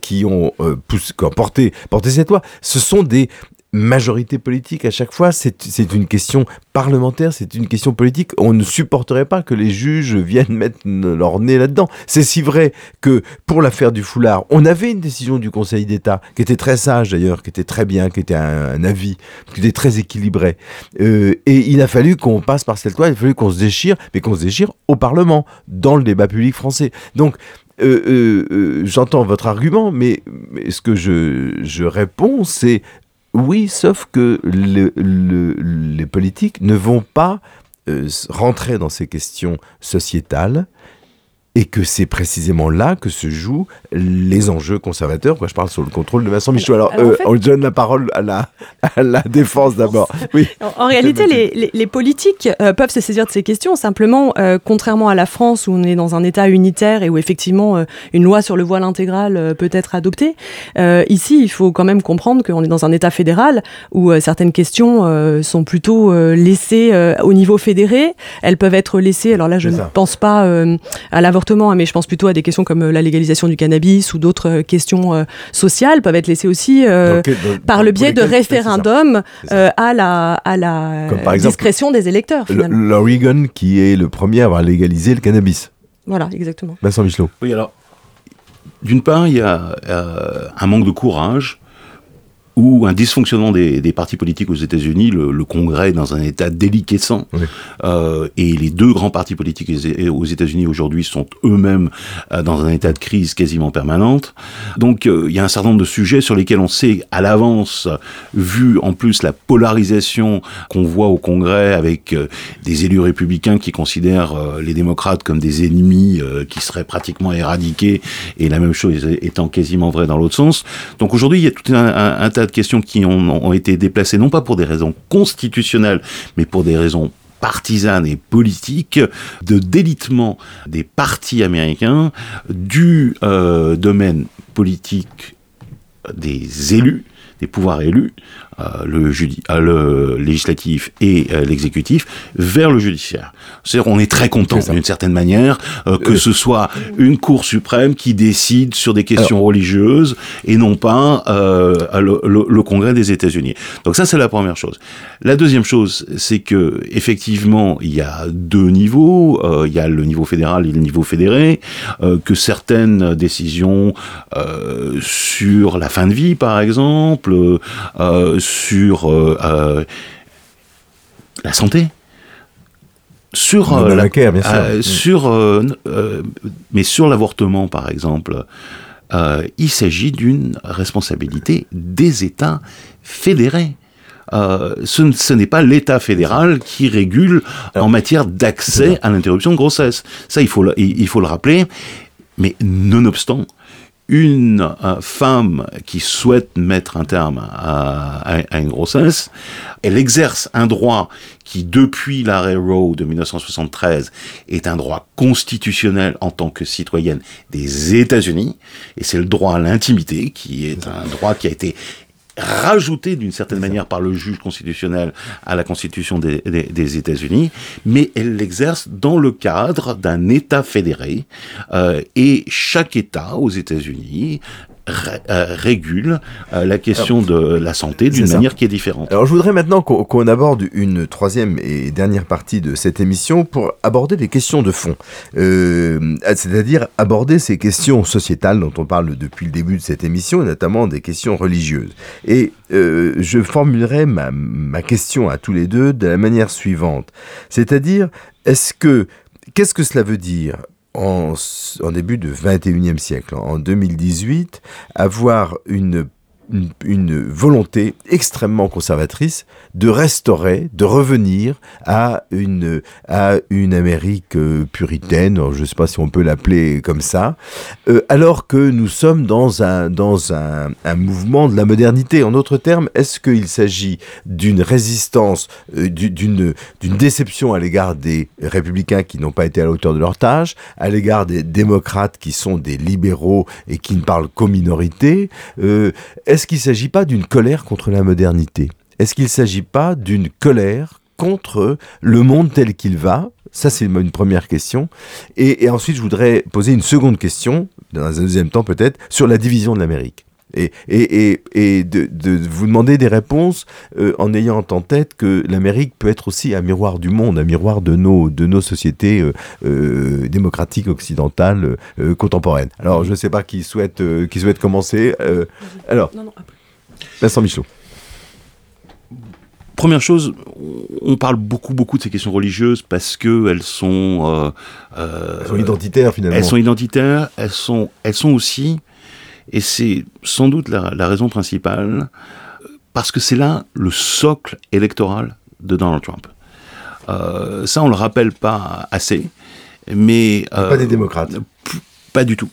[SPEAKER 1] qui ont euh, poussé, qui ont porté, porté cette loi, ce sont des majorités politiques à chaque fois, c'est c'est une question parlementaire, c'est une question politique. On ne supporterait pas que les juges viennent mettre leur nez là-dedans. C'est si vrai que pour l'affaire du foulard, on avait une décision du Conseil d'État qui était très sage d'ailleurs, qui était très bien, qui était un, un avis, qui était très équilibré. Euh, et il a fallu qu'on passe par cette loi, il a fallu qu'on se déchire, mais qu'on se déchire au Parlement, dans le débat public français. Donc, euh, euh, euh, j'entends votre argument, mais, mais ce que je, je réponds, c'est oui, sauf que le- le- les politiques ne vont pas euh, rentrer dans ces questions sociétales et que c'est précisément là que se jouent les enjeux conservateurs. Quoi, je parle sur le contrôle de Vincent Michaud. Alors,
[SPEAKER 2] Alors, en
[SPEAKER 1] euh,
[SPEAKER 2] fait-
[SPEAKER 1] on donne la parole à la, à la défense d'abord. Oui.
[SPEAKER 2] En, en réalité, les, les- les politiques euh, peuvent se saisir de ces questions. Simplement, euh, contrairement à la France où on est dans un État unitaire et où effectivement euh, une loi sur le voile intégral peut être adoptée, ici, il faut quand même comprendre qu'on est dans un État fédéral où certaines questions sont plutôt laissées au niveau fédéré. Elles peuvent être laissées. Alors là, je ne pense pas à l'avortement, hein, mais je pense plutôt à des questions comme euh, la légalisation du cannabis ou d'autres euh, questions euh, sociales peuvent être laissées aussi. euh,
[SPEAKER 1] Dans quel- dans-
[SPEAKER 2] par le biais de référendums euh, à la, à la
[SPEAKER 1] Comme par exemple,
[SPEAKER 2] discrétion des électeurs.
[SPEAKER 1] L'Oregon qui est le premier à avoir légalisé le cannabis.
[SPEAKER 2] Voilà, exactement.
[SPEAKER 1] Vincent Michelot.
[SPEAKER 3] Oui, alors, d'une part, il y a euh, un manque de courage ou un dysfonctionnement des, des partis politiques aux États-Unis. Le, le Congrès est dans un état déliquescent.
[SPEAKER 1] Oui.
[SPEAKER 3] Euh, et les deux grands partis politiques aux- États-Unis aujourd'hui sont eux-mêmes euh, dans un état de crise quasiment permanente. Donc, euh, il y a un certain nombre de sujets sur lesquels on sait à l'avance, vu en plus la polarisation qu'on voit au Congrès avec euh, des élus républicains qui considèrent les démocrates comme des ennemis qui seraient pratiquement éradiqués, et la même chose étant quasiment vraie dans l'autre sens. Donc aujourd'hui, il y a tout un, un- un tas de questions qui ont, été déplacées, non pas pour des raisons constitutionnelles, mais pour des raisons partisanes et politiques de délitement des partis américains du euh, domaine politique des élus, des pouvoirs élus, le, judi- euh, le législatif et euh, l'exécutif, vers le judiciaire. C'est-à-dire on est très content d'une certaine manière euh, que
[SPEAKER 1] Euh,
[SPEAKER 3] ce soit une Cour suprême qui décide sur des questions religieuses et non pas euh, le, le- le Congrès des États-Unis. Donc ça c'est la première chose. La deuxième chose, c'est que effectivement il y a deux niveaux. Euh, il y a le niveau fédéral et le niveau fédéré. euh, que certaines décisions euh, sur la fin de vie, par exemple, euh, sur euh, euh, la santé, sur
[SPEAKER 1] euh, la, bien sûr.
[SPEAKER 3] Euh, sur euh, mais sur l'avortement par exemple il s'agit d'une responsabilité des États fédérés ce, ce n'est pas l'État fédéral qui régule en matière d'accès à l'interruption de grossesse. Ça, il faut le, il faut le rappeler. Mais nonobstant, une femme qui souhaite mettre un terme à, une grossesse, elle exerce un droit qui, depuis l'arrêt Roe de 1973, est un droit constitutionnel en tant que citoyenne des États-Unis, et c'est le droit à l'intimité, qui est un droit qui a été rajouté d'une certaine manière par le juge constitutionnel à la Constitution des, des, États-Unis, mais elle l'exerce dans le cadre d'un État fédéré, euh, et chaque État aux États-Unis régule euh, la question de la santé d'une manière qui est différente.
[SPEAKER 1] Alors je voudrais maintenant qu'on aborde une troisième et dernière partie de cette émission pour aborder les questions de fond, euh, c'est-à-dire aborder ces questions sociétales dont on parle depuis le début de cette émission, et notamment des questions religieuses. Et je formulerai ma, ma question à tous les deux de la manière suivante, c'est-à-dire est-ce que Qu'est-ce que cela veut dire en, en, début du 21e siècle, en 2018, avoir une une, volonté extrêmement conservatrice de restaurer, de revenir à une, à une Amérique euh, puritaine, je ne sais pas si on peut l'appeler comme ça, euh, alors que nous sommes dans un, dans un, un, mouvement de la modernité. En d'autres termes, est-ce qu'il s'agit d'une résistance, euh, d'une, déception à l'égard des républicains qui n'ont pas été à la hauteur de leur tâche, à l'égard des démocrates qui sont des libéraux et qui ne parlent qu'aux minorités est-ce qu'il ne s'agit pas d'une colère contre la modernité? Est-ce qu'il ne s'agit pas d'une colère contre le monde tel qu'il va? Ça, c'est une première question. Et, ensuite, je voudrais poser une seconde question, dans un deuxième temps peut-être, sur la division de l'Amérique. Et, et, et, de, vous demander des réponses euh, en ayant en tête que l'Amérique peut être aussi un miroir du monde, un miroir de nos, de nos sociétés euh, euh, démocratiques occidentales contemporaines. Alors, je ne sais pas qui souhaite, qui souhaite commencer. alors, non, non, Vincent Michaud.
[SPEAKER 3] Première chose, on parle beaucoup beaucoup de ces questions religieuses parce que elles sont,
[SPEAKER 1] elles sont identitaires finalement.
[SPEAKER 3] Elles sont identitaires. Elles sont, elles sont aussi et c'est sans doute la, raison principale, parce que c'est là le socle électoral de Donald Trump. Euh, ça, on le rappelle pas assez, mais...
[SPEAKER 1] Euh, pas des démocrates.
[SPEAKER 3] Pas du tout.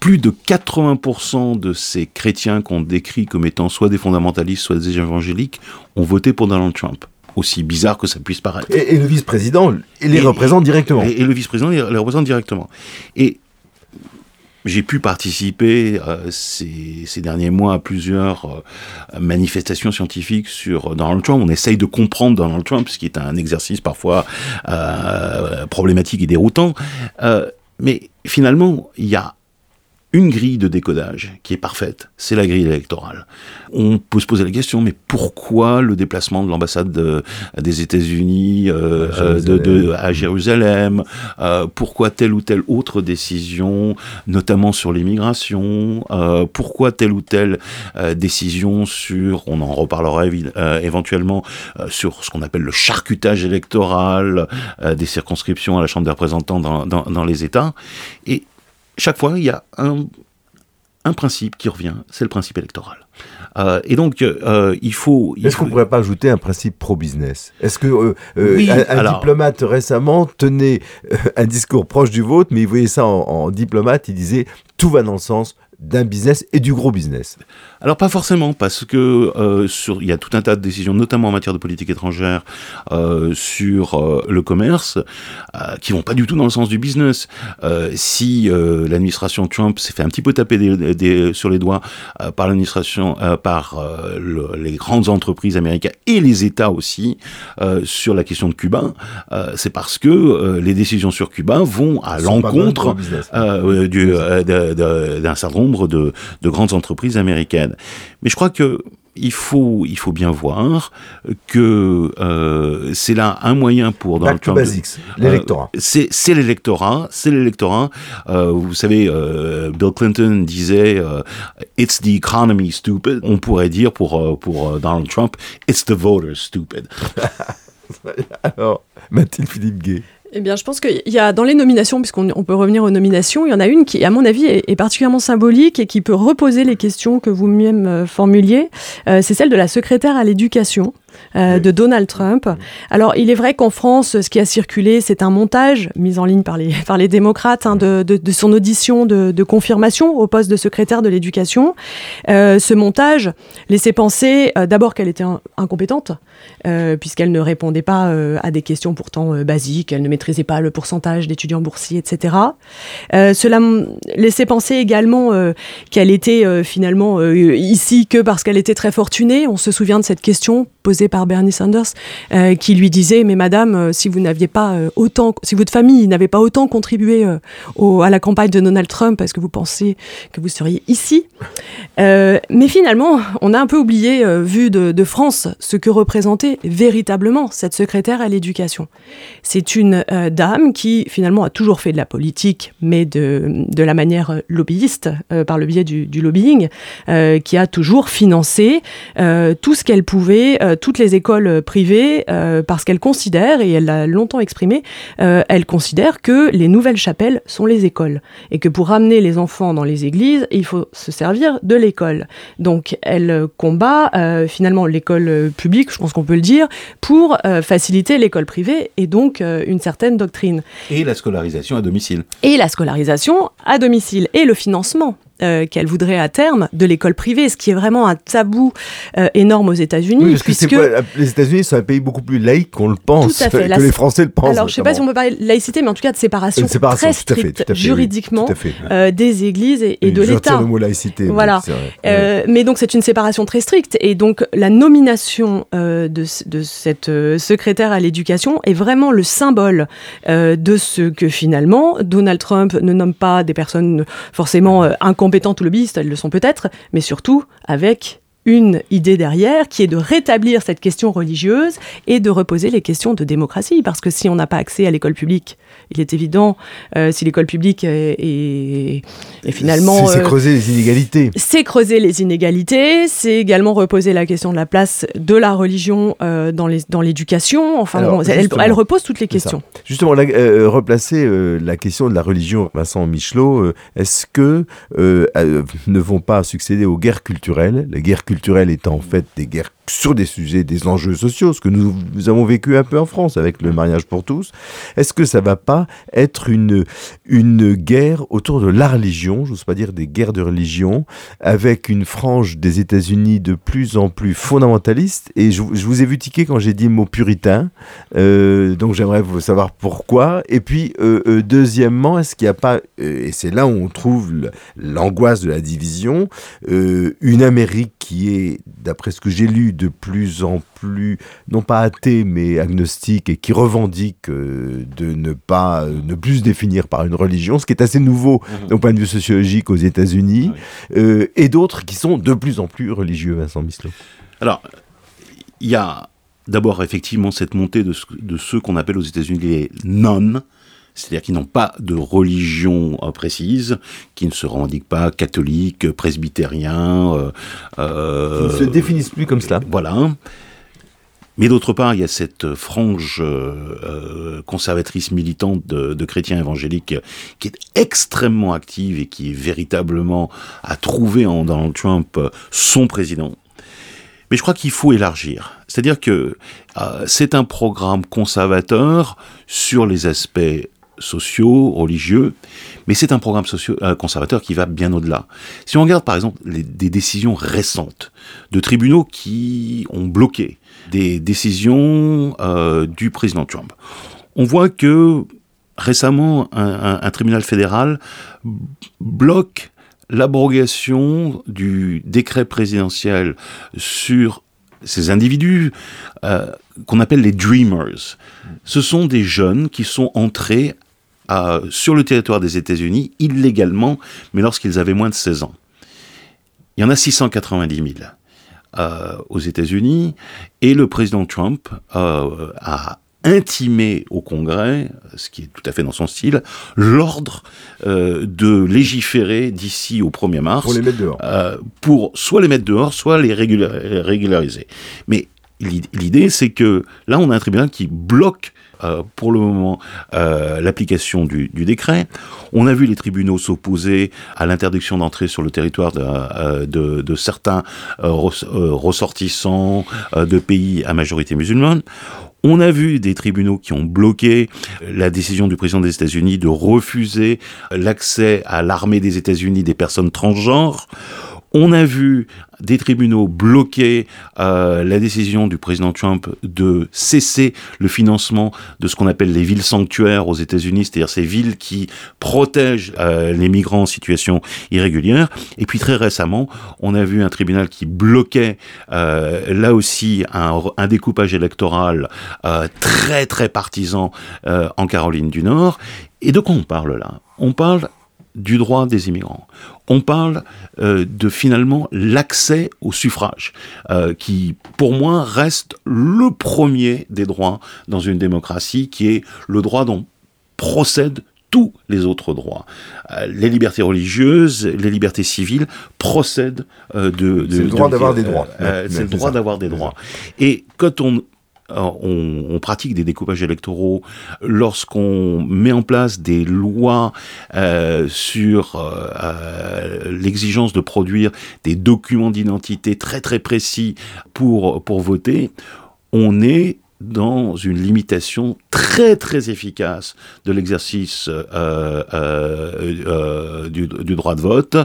[SPEAKER 3] Plus de 80% de ces chrétiens qu'on décrit comme étant soit des fondamentalistes, soit des évangéliques, ont voté pour Donald Trump aussi bizarre que ça puisse paraître.
[SPEAKER 1] Et, le vice-président il les représente directement.
[SPEAKER 3] Et, et le vice-président les représente directement. Et j'ai pu participer euh, ces, derniers mois à plusieurs euh, manifestations scientifiques sur Donald Trump. On essaye de comprendre Donald Trump, ce qui est un exercice parfois euh, problématique et déroutant. Euh, mais finalement, il y a une grille de décodage qui est parfaite, c'est la grille électorale. On peut se poser la question, mais pourquoi le déplacement de l'ambassade des États-Unis euh, euh de, de, à Jérusalem euh, Pourquoi telle ou telle autre décision, notamment sur l'immigration euh, Pourquoi telle ou telle euh, décision sur, on en reparlera éventuellement, sur ce qu'on appelle le charcutage électoral des circonscriptions à la Chambre des représentants dans, dans, dans les États Et chaque fois, il y a un, un principe qui revient, c'est le principe électoral. Euh, et donc, euh, il faut.
[SPEAKER 1] Est-ce qu'on ne pourrait pas ajouter un principe pro-business? Est-ce que euh, un, diplomate récemment tenait un discours proche du vôtre, mais il voyait ça en, en diplomate, il disait tout va dans le sens d'un business et du gros business?
[SPEAKER 3] Alors pas forcément, parce que euh, sur, il y a tout un tas de décisions, notamment en matière de politique étrangère, euh, sur euh, le commerce, euh, qui vont pas du tout dans le sens du business. Euh, si euh, l'administration Trump s'est fait un petit peu taper des, des, sur les doigts par l'administration, par le, les grandes entreprises américaines et les États aussi sur la question de Cuba, c'est parce que les décisions sur Cuba vont à l'encontre d'un certain nombre de, de grandes entreprises américaines. Mais je crois que il faut, il faut bien voir que euh, c'est là un moyen pour
[SPEAKER 1] Donald Trump. Basics, l'électorat.
[SPEAKER 3] Euh, c'est l'électorat, c'est l'électorat. Euh, vous savez, Bill Clinton disait "It's the economy, stupid." On pourrait dire pour pour Donald Trump "It's the voters, stupid."
[SPEAKER 1] Alors, Mathilde Philippe Gay.
[SPEAKER 2] Eh bien, je pense qu'il y a dans les nominations, puisqu'on peut revenir aux nominations, il y en a une qui, à mon avis, est, particulièrement symbolique et qui peut reposer les questions que vous-même euh, formuliez. Euh, c'est celle de la secrétaire à l'éducation. Euh, de Donald Trump. Alors, il est vrai qu'en France, ce qui a circulé, c'est un montage mis en ligne par les, par les démocrates hein, de, de, de, son audition de, de, confirmation au poste de secrétaire de l'éducation. Euh, ce montage laissait penser euh, d'abord qu'elle était incompétente, puisqu'elle ne répondait pas à des questions pourtant basiques, elle ne maîtrisait pas le pourcentage d'étudiants boursiers, etc. cela laissait penser également qu'elle était finalement ici que parce qu'elle était très fortunée. On se souvient de cette question posée par Bernie Sanders, euh, qui lui disait Mais madame, euh, si vous n'aviez pas euh, autant, si votre famille n'avait pas autant contribué à la campagne de Donald Trump, est-ce que vous pensez que vous seriez ici? Mais finalement, on a un peu oublié, vu de, de, France, ce que représentait véritablement cette secrétaire à l'éducation. C'est une dame qui finalement a toujours fait de la politique, mais de, la manière lobbyiste, par le biais du, lobbying, qui a toujours financé tout ce qu'elle pouvait, toutes les écoles privées euh, parce qu'elle considère, et elle l'a longtemps exprimé, euh, elle considère que les nouvelles chapelles sont les écoles et que pour ramener les enfants dans les églises, il faut se servir de l'école. Donc elle combat euh, finalement l'école publique, je pense qu'on peut le dire, pour faciliter l'école privée et donc une certaine doctrine.
[SPEAKER 3] Et la scolarisation à domicile.
[SPEAKER 2] Et la scolarisation à domicile et le financement euh, qu'elle voudrait à terme de l'école privée, ce qui est vraiment un tabou euh, énorme aux États-Unis.
[SPEAKER 1] Oui, puisque les États-Unis sont un pays beaucoup plus laïque qu'on le pense, que les Français le pensent.
[SPEAKER 2] Alors, je ne sais pas si on peut parler de laïcité, mais en tout cas de séparation, très stricte juridiquement euh, des églises et, de l'État.
[SPEAKER 1] le mot laïcité.
[SPEAKER 2] Voilà. Mais donc, c'est une séparation très stricte. Et donc, la nomination de, de, cette secrétaire à l'éducation est vraiment le symbole de ce que finalement Donald Trump ne nomme pas des personnes forcément incompétentes compétentes ou lobbyistes, elles le sont peut-être, mais surtout avec une idée derrière qui est de rétablir cette question religieuse et de reposer les questions de démocratie. Parce que si on n'a pas accès à l'école publique, il est évident, euh, si l'école publique est, est, est finalement...
[SPEAKER 1] C'est euh, creuser les inégalités.
[SPEAKER 2] C'est creuser les inégalités, c'est également reposer la question de la place de la religion euh, dans l'éducation. Enfin, bon, elle, elle, repose toutes les questions.
[SPEAKER 1] Justement, euh, replacer la question de la religion, Vincent Michelot, est-ce que ne vont pas succéder aux guerres culturelles Les guerres culturelles étant en fait des guerres sur des sujets, des enjeux sociaux, ce que nous, avons vécu un peu en France avec le mariage pour tous, est-ce que ça va pas être une, une guerre autour de la religion, j'ose pas dire des guerres de religion, avec une frange des États-Unis de plus en plus fondamentaliste? Et je, vous ai vu tiquer quand j'ai dit mot puritain, euh, donc j'aimerais vous savoir pourquoi. Et puis, euh, euh, deuxièmement, est-ce qu'il n'y a pas, et c'est là où on trouve l'angoisse de la division, une Amérique qui est, d'après ce que j'ai lu, de plus en plus, non pas athée, mais agnostique, et qui revendique euh, de ne pas, euh, ne plus se définir par une religion, ce qui est assez nouveau mmh. au point de vue sociologique aux États-Unis, ah euh, et d'autres qui sont de plus en plus religieux, Vincent Mislot.
[SPEAKER 3] Alors, il y a d'abord effectivement cette montée de, de ceux qu'on appelle aux États-Unis les non, c'est-à-dire qui n'ont pas de religion euh, précise, qui ne se revendiquent pas catholiques, presbytériens. Euh,
[SPEAKER 1] euh, qui ne se définissent plus comme cela.
[SPEAKER 3] Voilà. Mais d'autre part, il y a cette frange euh, conservatrice militante de, de, chrétiens évangéliques qui est extrêmement active et qui est véritablement a trouvé en Donald Trump son président. Mais je crois qu'il faut élargir. C'est-à-dire que euh, c'est un programme conservateur sur les aspects sociaux, religieux, mais c'est un programme euh, conservateur qui va bien au-delà. Si on regarde par exemple des décisions récentes de tribunaux qui ont bloqué des décisions euh, du président Trump, on voit que récemment un tribunal fédéral bloque l'abrogation du décret présidentiel sur ces individus euh, qu'on appelle les dreamers. Ce sont des jeunes qui sont entrés sur le territoire des États-Unis illégalement, mais lorsqu'ils avaient moins de 16 ans. Il y en a 690 000 euh, aux États-Unis, et le président Trump euh, a intimé au Congrès, ce qui est tout à fait dans son style, l'ordre euh, de légiférer d'ici au 1er mars.
[SPEAKER 1] Pour les mettre dehors.
[SPEAKER 3] Pour soit les mettre dehors, soit les régulariser. Mais l'idée, c'est que là, on a un tribunal qui bloque euh, pour le moment euh, l'application du, décret. On a vu les tribunaux s'opposer à l'interdiction d'entrer sur le territoire de, euh, certains ressortissants de pays à majorité musulmane. On a vu des tribunaux qui ont bloqué la décision du président des États-Unis de refuser l'accès à l'armée des États-Unis des personnes transgenres. On a vu des tribunaux bloquer euh, la décision du président Trump de cesser le financement de ce qu'on appelle les villes sanctuaires aux États-Unis, c'est-à-dire ces villes qui protègent euh, les migrants en situation irrégulière. Et puis très récemment, on a vu un tribunal qui bloquait euh, là aussi un, un, découpage électoral très très partisan en Caroline du Nord. Et de quoi on parle là? On parle du droit des immigrants. On parle euh, de finalement l'accès au suffrage, euh, qui pour moi reste le premier des droits dans une démocratie, qui est le droit dont procèdent tous les autres droits. Euh, les libertés religieuses, les libertés civiles procèdent de, de...
[SPEAKER 1] C'est le droit d'avoir des droits.
[SPEAKER 3] c'est le droit d'avoir des droits. Et quand on on, pratique des découpages électoraux, lorsqu'on met en place des lois euh, sur euh, euh, l'exigence de produire des documents d'identité très très précis pour, pour voter, on est dans une limitation très très efficace de l'exercice euh, euh, euh, du, droit de vote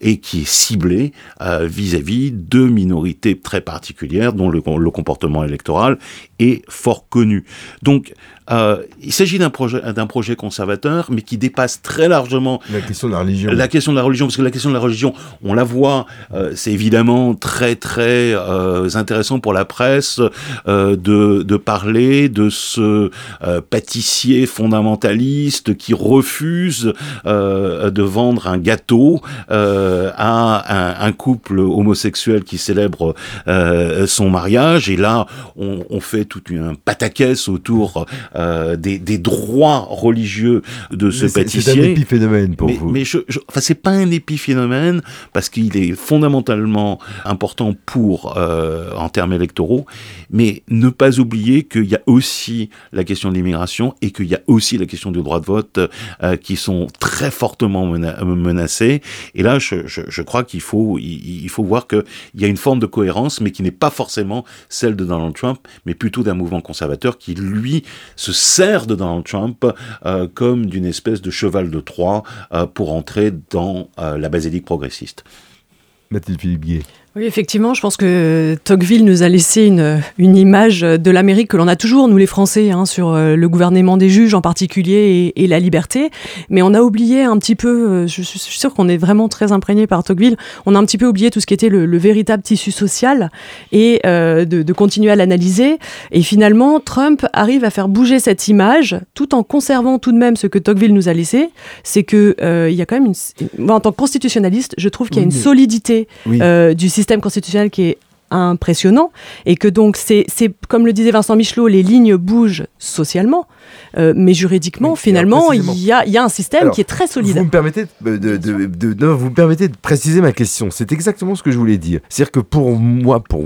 [SPEAKER 3] et qui est ciblée vis-à-vis de minorités très particulières dont le, le, comportement électoral est fort connu. Donc il s'agit d'un projet, d'un projet conservateur, mais qui dépasse très largement
[SPEAKER 1] la question de la religion.
[SPEAKER 3] La question de la religion, parce que la question de la religion, on la voit, c'est évidemment très très intéressant pour la presse de, de parler de ce euh, pâtissier fondamentaliste qui refuse euh, de vendre un gâteau euh, à un, couple homosexuel qui célèbre son mariage. Et là, on, fait tout un pataquès autour des, droits religieux de ce pâtissier. C'est
[SPEAKER 1] un épiphénomène pour vous.
[SPEAKER 3] Mais je, enfin, c'est pas un épiphénomène parce qu'il est fondamentalement important pour en termes électoraux, mais ne pas oublier qu'il y a aussi la question de l'immigration et qu'il y a aussi la question du droit de vote euh, qui sont très fortement menacés. Et là, je, je, je crois qu'il faut, il, faut voir qu'il y a une forme de cohérence, mais qui n'est pas forcément celle de Donald Trump, mais plutôt d'un mouvement conservateur qui, lui, se sert de Donald Trump euh, comme d'une espèce de cheval de Troie euh, pour entrer dans la basilique progressiste.
[SPEAKER 1] Mathilde Philippe.
[SPEAKER 2] Oui, effectivement, je pense que Tocqueville nous a laissé une, une image de l'Amérique que l'on a toujours, nous les Français, hein, sur euh, le gouvernement des juges en particulier et, et, la liberté. Mais on a oublié un petit peu, euh, je, suis sûr qu'on est vraiment très imprégné par Tocqueville, on a un petit peu oublié tout ce qui était le, le véritable tissu social et euh, de, de, continuer à l'analyser. Et finalement, Trump arrive à faire bouger cette image tout en conservant tout de même ce que Tocqueville nous a laissé. C'est que euh, y a quand même une, en tant que constitutionnaliste, je trouve qu'il y a une solidité du système système constitutionnel qui est impressionnant et que donc c'est comme le disait Vincent Michelot les lignes bougent socialement euh, mais juridiquement, finalement, il y a, y a, un système qui est très solide.
[SPEAKER 1] Vous me permettez de, de, vous me permettez de préciser ma question. C'est exactement ce que je voulais dire. C'est-à-dire que pour moi, pour,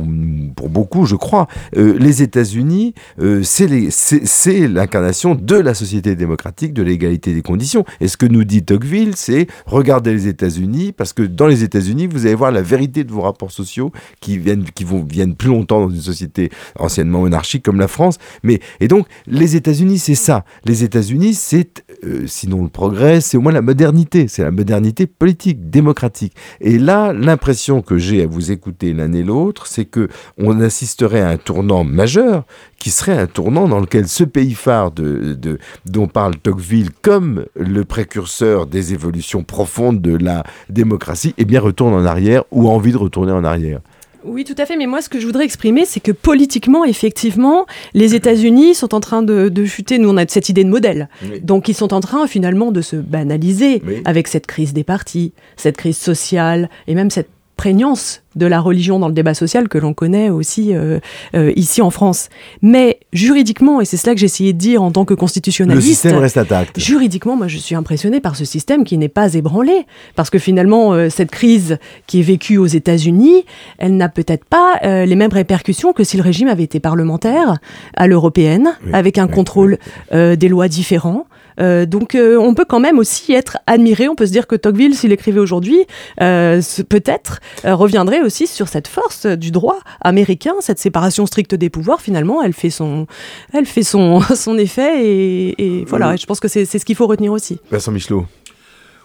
[SPEAKER 1] pour beaucoup, je crois, euh, les États-Unis, euh, c'est l'incarnation de la société démocratique, de l'égalité des conditions. Et ce que nous dit Tocqueville, c'est regardez les États-Unis, parce que dans les États-Unis, vous allez voir la vérité de vos rapports sociaux qui viennent, qui vont, viennent plus longtemps dans une société anciennement monarchique comme la France. Mais, et donc, les États-Unis, c'est ça. Les États-Unis, c'est, euh, sinon le progrès, c'est au moins la modernité. C'est la modernité politique, démocratique. Et là, l'impression que j'ai à vous écouter l'un et l'autre, c'est que on assisterait à un tournant majeur, qui serait un tournant dans lequel ce pays phare de, dont parle Tocqueville comme le précurseur des évolutions profondes de la démocratie, eh bien retourne en arrière ou a envie de retourner en arrière.
[SPEAKER 2] Oui, tout à fait. Mais moi, ce que je voudrais exprimer, c'est que politiquement, effectivement, les États-Unis sont en train de, chuter. Nous, on a cette idée de modèle. Donc, ils sont en train finalement de se banaliser avec cette crise des partis, cette crise sociale et même cette prégnance de la religion dans le débat social que l'on connaît aussi euh, euh, ici en France. Mais juridiquement, et c'est cela que essayé de dire en tant que constitutionnaliste,
[SPEAKER 1] le système reste intact.
[SPEAKER 2] Juridiquement, moi, je suis impressionné par ce système qui n'est pas ébranlé, parce que finalement, euh, cette crise qui est vécue aux États-Unis, elle n'a peut-être pas les mêmes répercussions que si le régime avait été parlementaire à l'européenne, avec un contrôle des lois différents. Euh, donc euh, on peut quand même aussi être admiré. On peut se dire que Tocqueville, s'il écrivait aujourd'hui, euh, peut-être reviendrait aussi sur cette force du droit américain, cette séparation stricte des pouvoirs. Finalement, elle fait son, elle fait son, son effet et, voilà. je pense que c'est ce qu'il faut retenir aussi.
[SPEAKER 1] Vincent Michelot.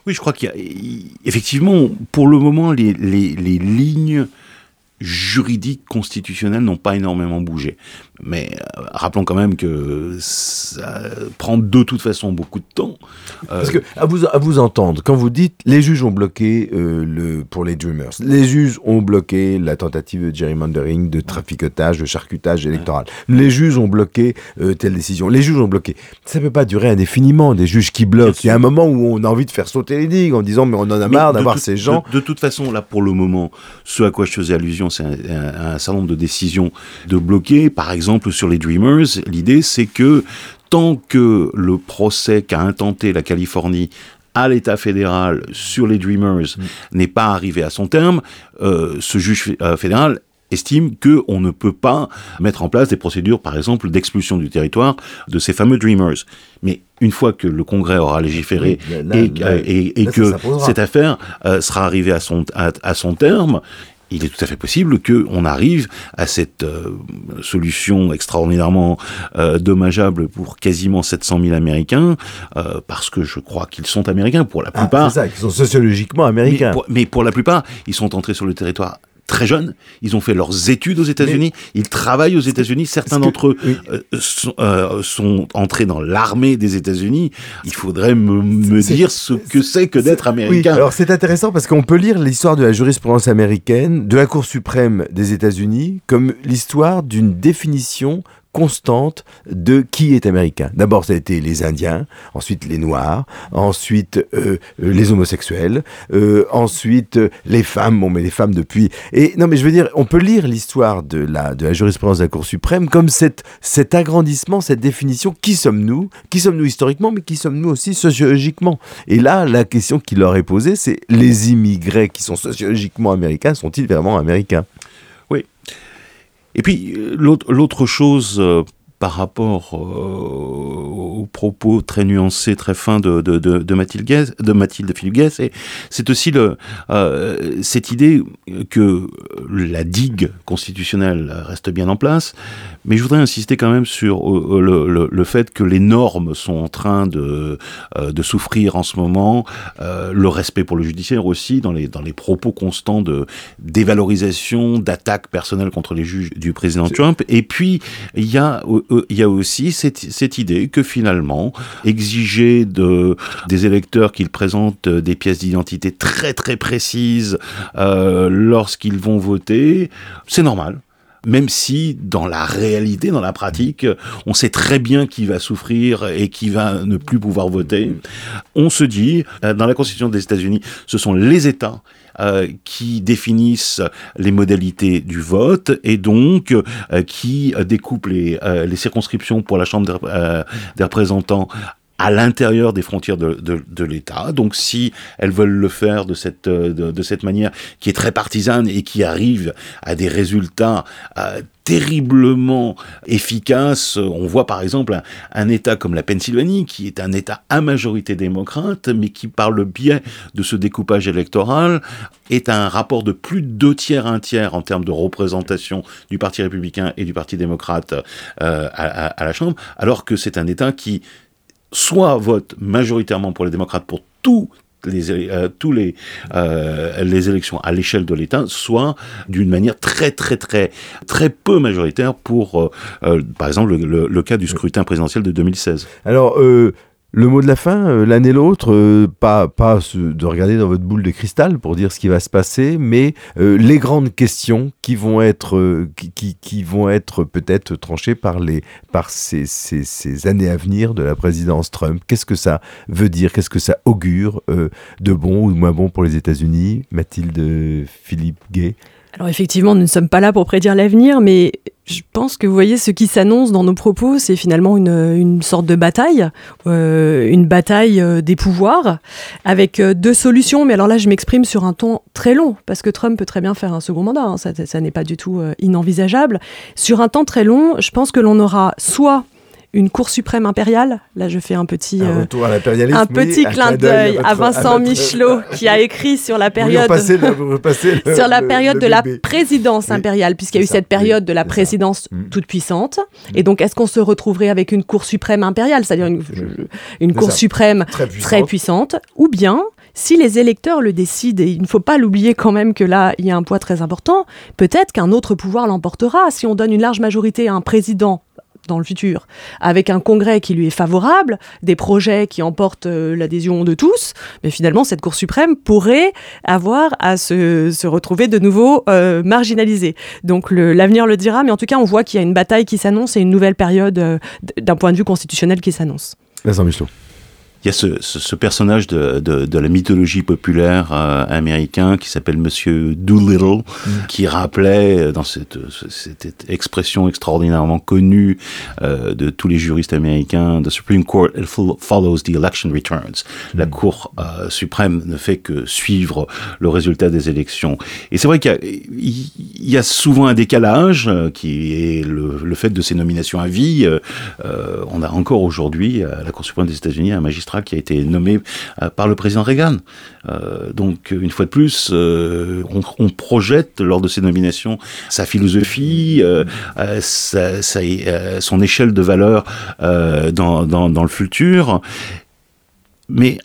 [SPEAKER 3] Oui, je crois qu'il y a effectivement, pour le moment, les, les, les lignes juridiques constitutionnelles n'ont pas énormément bougé. Mais euh, rappelons quand même que ça prend de toute façon beaucoup de temps.
[SPEAKER 1] Euh, Parce que, à vous, à vous entendre, quand vous dites les juges ont bloqué euh, le, pour les Dreamers, les juges ont bloqué la tentative de gerrymandering, de traficotage, de charcutage électoral, les juges ont bloqué telle décision, les juges ont bloqué. Ça ne peut pas durer indéfiniment, des juges qui bloquent. Il y a un moment où on a envie de faire sauter les digues en disant mais on en a marre d'avoir ces gens.
[SPEAKER 3] De, toute façon, là pour le moment, ce à quoi je faisais allusion, c'est un, un certain nombre de décisions de bloquer, par exemple exemple, sur les Dreamers, l'idée c'est que tant que le procès qu'a intenté la Californie à l'État fédéral sur les Dreamers mm. n'est pas arrivé à son terme, euh, ce juge euh, fédéral estime que on ne peut pas mettre en place des procédures, par exemple, d'expulsion du territoire de ces fameux Dreamers. Mais une fois que le Congrès aura légiféré et, que cette affaire euh, sera arrivée à son, à son terme, il est tout à fait possible qu'on arrive à cette euh, solution extraordinairement euh, dommageable pour quasiment 700 000 Américains, euh, parce que je crois qu'ils sont américains pour la ah, plupart.
[SPEAKER 1] c'est ça, ils sont sociologiquement américains.
[SPEAKER 3] mais pour la plupart, ils sont entrés sur le territoire très jeunes, ils ont fait leurs études aux États-Unis, ils travaillent aux États-Unis, certains d'entre eux euh, euh, sont, entrés dans l'armée des États-Unis. Il faudrait me, dire ce que c'est que d'être américain.
[SPEAKER 1] Oui, alors c'est intéressant parce qu'on peut lire l'histoire de la jurisprudence américaine, de la Cour suprême des États-Unis, comme l'histoire d'une définition constante de qui est américain. D'abord, ça a été les Indiens, ensuite les Noirs, ensuite euh, les homosexuels, euh, ensuite les femmes. Bon, mais les femmes depuis. Et non, mais je veux dire, on peut lire l'histoire de la de la jurisprudence de la Cour suprême comme cette cet agrandissement, cette définition. Qui sommes-nous? Qui sommes-nous historiquement, mais qui sommes-nous aussi sociologiquement? Et là, la question qui leur est posée, c'est les immigrés qui sont sociologiquement américains sont-ils vraiment américains?
[SPEAKER 3] Et puis, euh, l'autre chose euh, par rapport euh, aux propos très nuancés, très fins de, de, de, de Mathilde, Guess, de Mathilde Philippe c'est aussi le, cette idée que la digue constitutionnelle reste bien en place, mais je voudrais insister quand même sur euh, le, le, le, fait que les normes sont en train de, euh, de souffrir en ce moment, euh, le respect pour le judiciaire aussi, dans les, dans les propos constants de dévalorisation, d'attaques personnelles contre les juges du président Trump. Et puis, il y a, il y a aussi cette, idée que finalement, exiger de, des électeurs qu'ils présentent des pièces d'identité très très précises euh, lorsqu'ils vont voter, c'est normal même si dans la réalité, dans la pratique, on sait très bien qui va souffrir et qui va ne plus pouvoir voter. On se dit, euh, dans la Constitution des États-Unis, ce sont les États euh, qui définissent les modalités du vote et donc euh, qui découpent les, les, circonscriptions pour la Chambre des représentants à l'intérieur des frontières de, de, de l'État. Donc si elles veulent le faire de cette, de, de, cette manière qui est très partisane et qui arrive à des résultats euh, terriblement efficaces, on voit par exemple un, un, État comme la Pennsylvanie, qui est un État à majorité démocrate, mais qui par le biais de ce découpage électoral est un rapport de plus de deux tiers, un tiers en termes de représentation du Parti républicain et du Parti démocrate euh, à, à, à la Chambre, alors que c'est un État qui soit vote majoritairement pour les démocrates pour tous les, euh, tous euh, les élections à l'échelle de l'État, soit d'une manière très très très très peu majoritaire pour, euh, par exemple, le, le, cas du scrutin présidentiel de 2016.
[SPEAKER 1] Alors, le mot de la fin, euh, l'un et l'autre, euh, pas, pas de regarder dans votre boule de cristal pour dire ce qui va se passer, mais euh, les grandes questions qui vont être, qui, qui, vont être peut-être tranchées par, les, par ces, ces, ces, années à venir de la présidence Trump. Qu'est-ce que ça veut dire? Qu'est-ce que ça augure de bon ou de moins bon pour les États-Unis? Mathilde Philippe Gay.
[SPEAKER 2] Alors effectivement, nous ne sommes pas là pour prédire l'avenir, mais je pense que vous voyez, ce qui s'annonce dans nos propos, c'est finalement une, sorte de bataille, euh, une bataille euh, des pouvoirs, avec euh, deux solutions. Mais alors là, je m'exprime sur un ton très long, parce que Trump peut très bien faire un second mandat, hein, ça n'est pas du tout inenvisageable. Sur un temps très long, je pense que l'on aura soit une Cour suprême impériale. Là, je fais un petit,
[SPEAKER 1] un, euh,
[SPEAKER 2] un petit clin d'œil à, Vincent Michelot qui a écrit sur la période, sur la période de la présidence impériale, puisqu'il y a eu cette période de la présidence mm. toute puissante. Et donc, est-ce qu'on se retrouverait avec une Cour suprême impériale, c'est-à-dire une, une Cour suprême très puissante. très puissante, ou bien si les électeurs le décident, et il ne faut pas l'oublier quand même que là, il y a un poids très important, peut-être qu'un autre pouvoir l'emportera. Si on donne une large majorité à un président dans le futur, avec un congrès qui lui est favorable, des projets qui emportent euh, l'adhésion de tous, mais finalement cette Cour suprême pourrait avoir à se, retrouver de nouveau euh, marginalisée. Donc l'avenir le, dira, mais en tout cas on voit qu'il y a une bataille qui s'annonce et une nouvelle période euh, d'un point de vue constitutionnel qui s'annonce.
[SPEAKER 1] Vincent Michelot
[SPEAKER 3] il y a ce, ce, personnage de, de, de, la mythologie populaire euh, américain qui s'appelle Monsieur Doolittle, mm. qui rappelait euh, dans cette, cette expression extraordinairement connue euh, de tous les juristes américains, The Supreme Court follows the election returns. Mm. La Cour euh, suprême ne fait que suivre le résultat des élections. Et c'est vrai qu'il y, y, a souvent un décalage qui est le, le, fait de ces nominations à vie. on a encore aujourd'hui à la Cour suprême des États-Unis un magistrat qui a été nommé euh, par le président Reagan. Euh, donc, une fois de plus, euh, on, projette lors de ces nominations sa philosophie, son échelle de valeur dans, dans le futur. Mais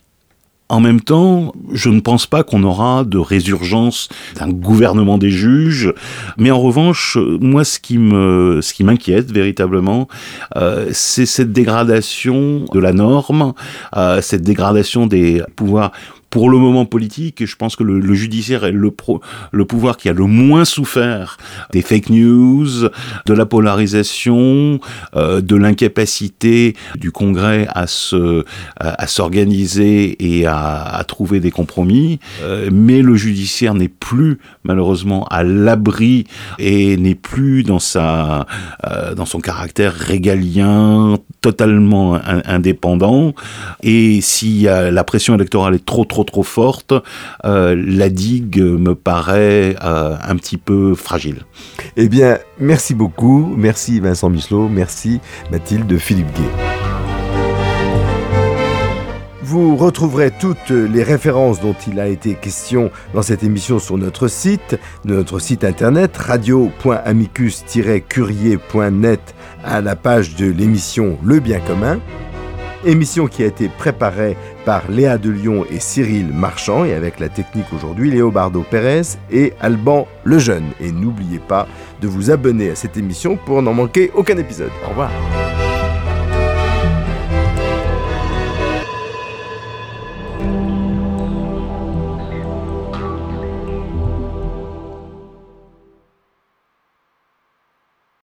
[SPEAKER 3] en même temps, je ne pense pas qu'on aura de résurgence d'un gouvernement des juges, mais en revanche, moi, ce qui me, ce qui m'inquiète véritablement, euh, c'est cette dégradation de la norme, euh, cette dégradation des pouvoirs pour le moment politique, je pense que le, judiciaire est le, pouvoir qui a le moins souffert des fake news, de la polarisation, euh, de l'incapacité du Congrès à se à, s'organiser et à, à, trouver des compromis. Euh, mais le judiciaire n'est plus malheureusement à l'abri et n'est plus dans sa euh, dans son caractère régalien totalement indépendant. Et si la pression électorale est trop trop trop forte, euh, la digue me paraît euh, un petit peu fragile.
[SPEAKER 1] Eh bien, merci beaucoup. Merci Vincent Michelot. Merci Mathilde Philippe Gay. Vous retrouverez toutes les références dont il a été question dans cette émission sur notre site, notre site internet radio.amicus-curier.net à la page de l'émission Le Bien commun. Émission qui a été préparée par Léa de Lyon et Cyril Marchand et avec la technique aujourd'hui Léobardo Pérez et Alban Lejeune. Et n'oubliez pas de vous abonner à cette émission pour n'en manquer aucun épisode. Au revoir.